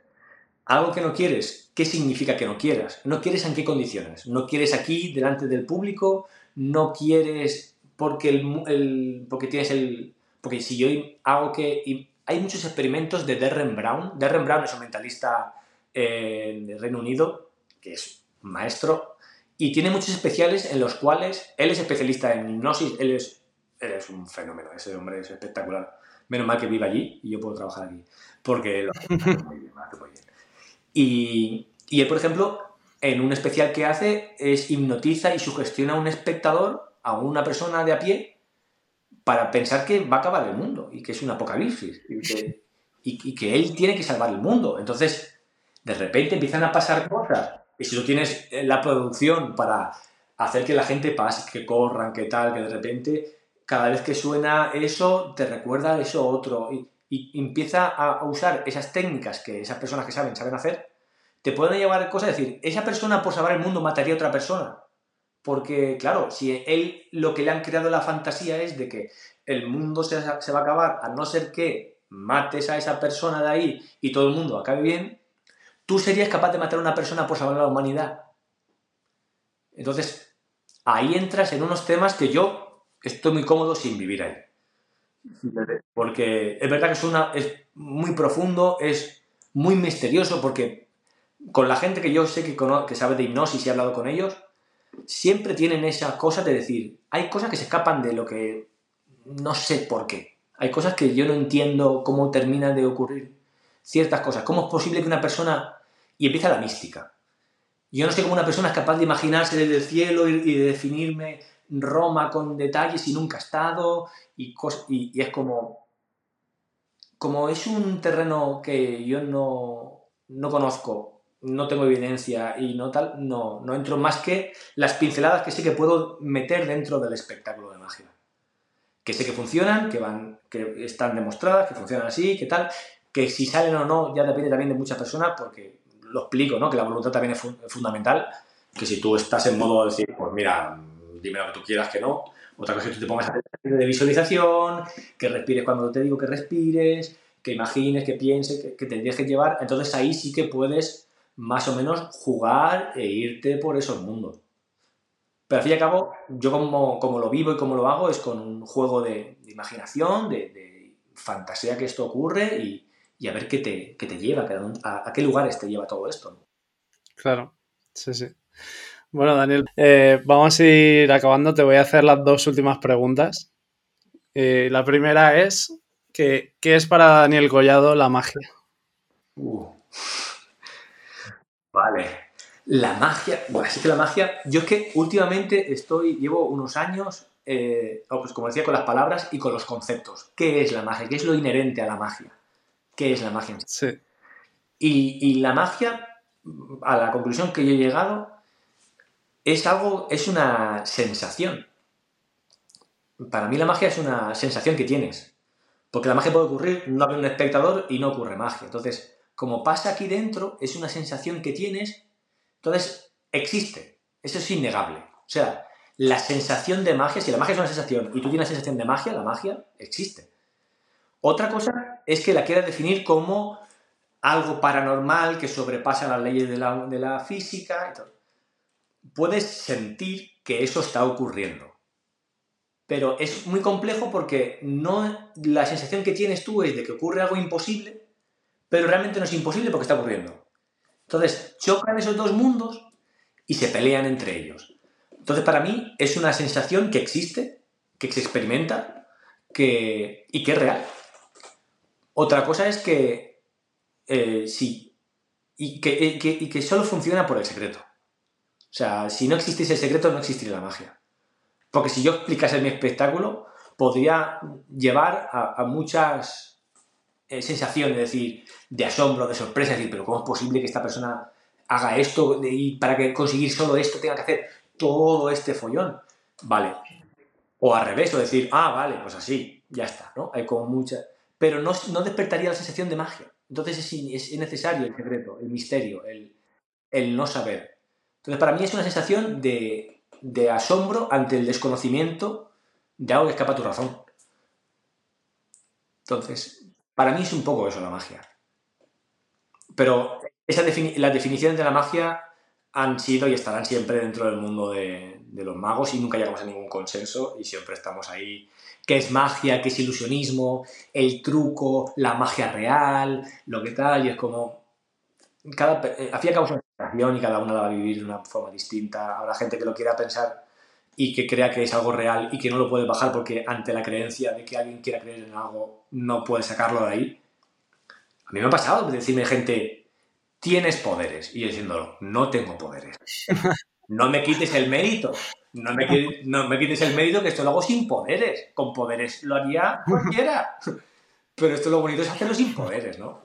algo que no quieres, ¿qué significa que no quieras? ¿No quieres en qué condiciones? ¿No quieres aquí delante del público? ¿No quieres porque, el, porque tienes el... Porque si yo hago que... hay muchos experimentos de Derren Brown. Derren Brown es un mentalista eh, de Reino Unido, que es maestro y tiene muchos especiales en los cuales él es especialista en hipnosis, él es, es un fenómeno, ese hombre es espectacular. Menos mal que vive allí y yo puedo trabajar aquí, porque muy bien, lo hace muy bien. Y, y él, por ejemplo, en un especial que hace es hipnotiza y sugestiona a un espectador, a una persona de a pie, para pensar que va a acabar el mundo y que es un apocalipsis. Y que, y que él tiene que salvar el mundo. Entonces, de repente empiezan a pasar cosas. Y si tú tienes eh, la producción para hacer que la gente pase, que corran, que tal, que de repente cada vez que suena eso te recuerda eso otro. Y, empieza a, usar esas técnicas que esas personas que saben, saben hacer, te pueden llevar cosas, es decir, esa persona por salvar el mundo mataría a otra persona. Porque, claro, si él lo que le han creado la fantasía es de que el mundo se, se va a acabar a no ser que mates a esa persona de ahí y todo el mundo acabe bien, ¿tú serías capaz de matar a una persona por salvar a la humanidad? Entonces, ahí entras en unos temas que yo estoy muy cómodo sin vivir ahí. Porque es verdad que es, muy profundo, es muy misterioso, porque con la gente que yo sé que, que sabe de hipnosis y he hablado con ellos, siempre tienen esa cosa de decir, hay cosas que se escapan de lo que no sé por qué. Hay cosas que yo no entiendo cómo terminan de ocurrir ciertas cosas. ¿Cómo es posible que una persona... Y empieza la mística. Yo no sé cómo una persona es capaz de imaginarse desde el cielo y, de definirme Roma con detalles y nunca ha estado y, es como... Como es un terreno que yo no, no conozco, no tengo evidencia y no tal, no, no entro más que las pinceladas que sé que puedo meter dentro del espectáculo de magia que sé que funcionan, que van, que están demostradas, que funcionan así, que tal, que si salen o no ya depende también de muchas personas, porque lo explico, ¿no? Que la voluntad también es, fundamental, que si tú estás en modo de decir, pues mira, dime lo que tú quieras que no, otra cosa es que tú te pongas a hacer de visualización, que respires cuando te digo que respires, que imagines, que pienses, que, que te dejes llevar, entonces ahí sí que puedes más o menos jugar e irte por esos mundos. Pero al fin y al cabo, yo como, como lo vivo y como lo hago es con un juego de, imaginación, de, fantasía que esto ocurre y, a ver qué te, qué te lleva, a, qué lugares te lleva todo esto. Claro, sí, sí. Bueno, Daniel, eh, vamos a ir acabando. Te voy a hacer las dos últimas preguntas. Eh, la primera es, ¿qué, ¿qué es para Daniel Collado la magia? Uh. Vale. La magia, bueno, así que la magia, yo es que últimamente estoy, llevo unos años, eh, oh, pues como decía, con las palabras y con los conceptos. ¿Qué es la magia? ¿Qué es lo inherente a la magia? ¿Qué es la magia? Sí. Y, la magia, a la conclusión que yo he llegado, es algo, es una sensación. Para mí la magia es una sensación que tienes. Porque la magia puede ocurrir, no hay un espectador y no ocurre magia. Entonces, como pasa aquí dentro, es una sensación que tienes entonces, existe. Eso es innegable. O sea, la sensación de magia, si la magia es una sensación y tú tienes la sensación de magia, la magia existe. Otra cosa es que la quieras definir como algo paranormal que sobrepasa las leyes de la, física. Puedes sentir que eso está ocurriendo. Pero es muy complejo porque no, la sensación que tienes tú es de que ocurre algo imposible, pero realmente no es imposible porque está ocurriendo. Entonces, chocan esos dos mundos y se pelean entre ellos. Entonces, para mí es una sensación que existe, que se experimenta que, y que es real. Otra cosa es que eh, sí, y que, y que, solo funciona por el secreto. O sea, si no existiese el secreto, no existiría la magia. Porque si yo explicase mi espectáculo, podría llevar a muchas eh, sensación de decir, de asombro, de sorpresa, decir, pero ¿cómo es posible que esta persona haga esto y para que conseguir solo esto tenga que hacer todo este follón? Vale. O al revés, o decir, ah, vale, pues así, ya está, ¿no? Hay como mucha... Pero no, no despertaría la sensación de magia. Entonces es, es necesario el secreto, el misterio, el, el, no saber. Entonces para mí es una sensación de, de asombro ante el desconocimiento de algo que escapa a tu razón. Entonces, para mí es un poco eso la magia. Pero esa las definiciones de la magia han sido y estarán siempre dentro del mundo de, los magos y nunca llegamos a ningún consenso y siempre estamos ahí. ¿Qué es magia? ¿Qué es ilusionismo? El truco, la magia real, lo que tal. Y es como. Cada, eh, al fin y al y cada uno la va a vivir de una forma distinta. Habrá gente que lo quiera pensar y que crea que es algo real y que no lo puede bajar porque ante la creencia de que alguien quiera creer en algo no puede sacarlo de ahí. A mí me ha pasado de decirme gente, tienes poderes, y yo diciendo, no tengo poderes. No me quites el mérito. No me, no me quites el mérito que esto lo hago sin poderes. Con poderes lo haría cualquiera. Pero esto lo bonito es hacerlo sin poderes, ¿no?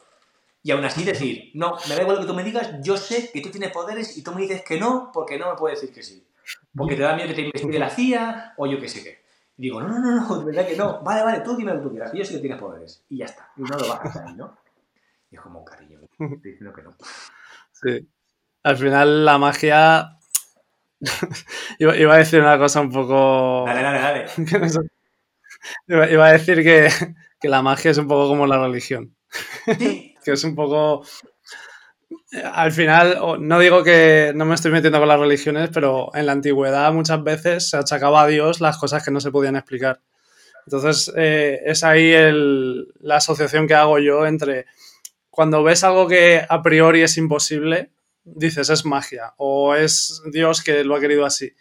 Y aún así decir, no, me da igual lo que tú me digas, yo sé que tú tienes poderes y tú me dices que no, porque no me puedes decir que sí. Porque te da miedo que te investigue la CIA o yo qué sé qué. Y digo, no, no, no, no, de verdad que no. Vale, vale, tú dime lo que tú quieras. Yo sé que tienes poderes. Y ya está. Y no lo hacer ahí, ¿no? Y es como, cariño, estoy diciendo que no. Sí. Al final la magia iba, a decir una cosa un poco. Dale, dale, dale. iba, a decir que, que, la magia es un poco como la religión. Que es un poco. Al final, no digo que no me estoy metiendo con las religiones, pero en la antigüedad muchas veces se achacaba a Dios las cosas que no se podían explicar. Entonces, eh, es ahí el, la asociación que hago yo entre cuando ves algo que a priori es imposible, dices es magia o es Dios que lo ha querido así.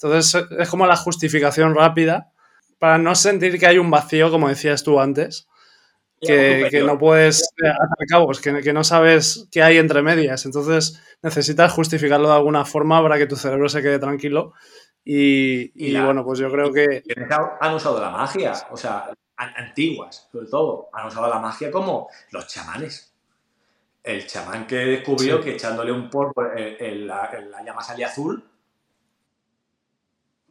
Entonces, es como la justificación rápida para no sentir que hay un vacío, como decías tú antes, que, que, no puedes hacer cabos, que, que, no sabes qué hay entre medias. Entonces necesitas justificarlo de alguna forma para que tu cerebro se quede tranquilo y, bueno, pues yo creo que... Han usado la magia, o sea, antiguas, sobre todo, han usado la magia como los chamanes. El chamán que descubrió que echándole un polvo en, la, llama salía azul,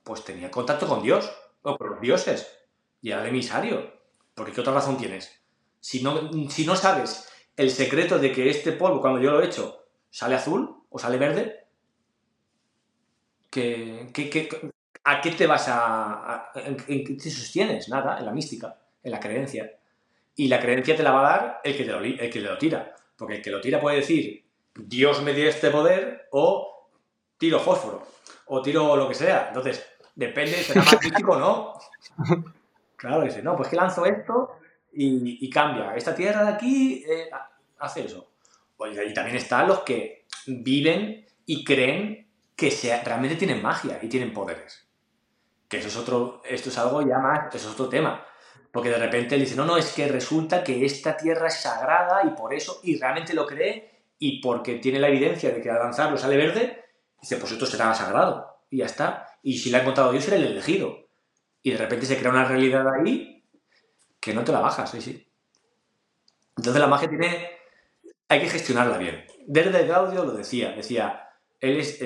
pues tenía contacto con Dios, o con los dioses, y era el emisario. Porque ¿qué otra razón tienes? Si no, si no sabes el secreto de que este polvo, cuando yo lo echo, sale azul o sale verde, a qué te vas a... en, qué te sostienes? Nada, en la mística, en la creencia. Y la creencia te la va a dar el que te lo, el que lo tira. Porque el que lo tira puede decir, Dios me dio este poder, o tiro fósforo, o tiro lo que sea. Entonces, depende, será más místico o no. Claro, dice, no, pues que lanzo esto y, cambia. Esta tierra de aquí eh, hace eso. Y también están los que viven y creen que realmente tienen magia y tienen poderes. Que eso es otro, esto es algo ya más, eso es otro tema. Porque de repente él dice, no, no, es que resulta que esta tierra es sagrada y por eso, y realmente lo cree, y porque tiene la evidencia de que al lanzarlo sale verde, dice, pues esto será sagrado, y ya está. Y si le ha encontrado Dios, era el elegido. Y de repente se crea una realidad ahí que no te la bajas, sí, sí. Entonces la magia tiene, hay que gestionarla bien. Desde Gaudio lo decía, decía, él es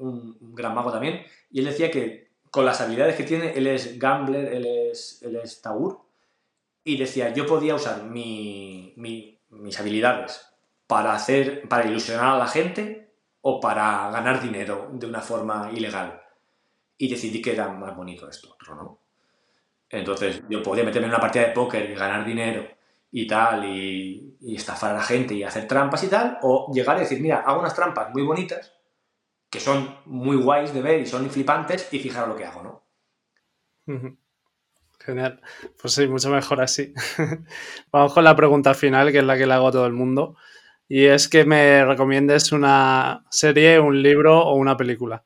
un, gran mago también, y él decía que con las habilidades que tiene, él es gambler, él es, él taur, y decía, yo podía usar mis habilidades para, hacer, para ilusionar a la gente o para ganar dinero de una forma ilegal. Y decidí que era más bonito esto, no. Entonces yo podía meterme en una partida de póker y ganar dinero y tal, y, y, estafar a la gente y hacer trampas y tal, o llegar y decir, mira, hago unas trampas muy bonitas que son muy guays de ver y son flipantes y fijaros lo que hago, ¿no? Genial. Pues sí, mucho mejor así. Vamos con la pregunta final, que es la que le hago a todo el mundo. Y es que me recomiendes una serie, un libro o una película.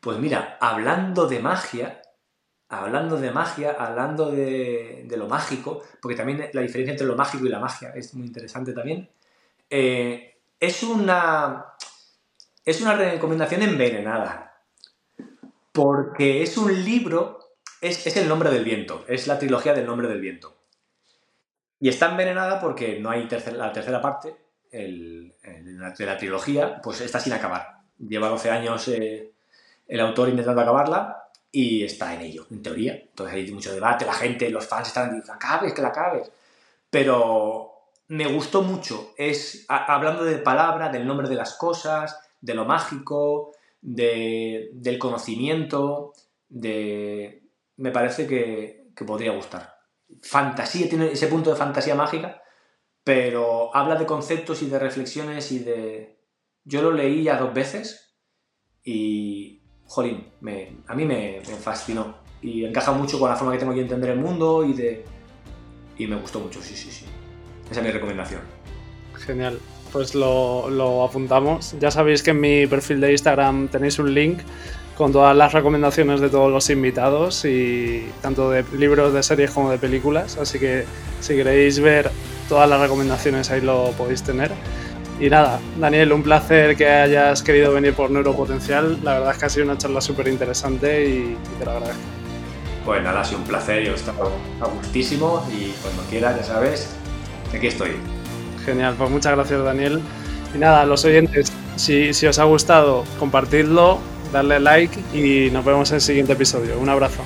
Pues mira, hablando de magia, hablando de magia, hablando de, lo mágico, porque también la diferencia entre lo mágico y la magia es muy interesante también, eh, es una es una recomendación envenenada. Porque es un libro, es, El nombre del viento, es la trilogía del nombre del viento. Y está envenenada porque no hay la tercera parte de la trilogía, pues está sin acabar. Lleva 12 años eh, el autor intentando acabarla y está en ello, en teoría. Entonces hay mucho debate, la gente, los fans están diciendo, acabes, que la acabes. Pero me gustó mucho. Es hablando de palabra, del nombre de las cosas, de lo mágico, del conocimiento, de... Me parece que, podría gustar. Fantasía, tiene ese punto de fantasía mágica, pero habla de conceptos y de reflexiones y de... Yo lo leí ya dos veces y, jolín, me, a mí me, fascinó y encaja mucho con la forma que tengo de entender el mundo y de... Y me gustó mucho, sí, sí, sí. Esa es mi recomendación. Genial pues lo, apuntamos. Ya sabéis que en mi perfil de Instagram tenéis un link con todas las recomendaciones de todos los invitados y tanto de libros, de series como de películas. Así que si queréis ver todas las recomendaciones ahí lo podéis tener. Y nada, Daniel, un placer que hayas querido venir por Neuropotencial. La verdad es que ha sido una charla súper interesante y, te lo agradezco. Pues nada, ha sido un placer, yo he estado a gustísimo y cuando quieras, ya sabes, aquí estoy. Genial, pues muchas gracias Daniel. Y nada, los oyentes, si, si os ha gustado, compartidlo, darle like y nos vemos en el siguiente episodio. Un abrazo.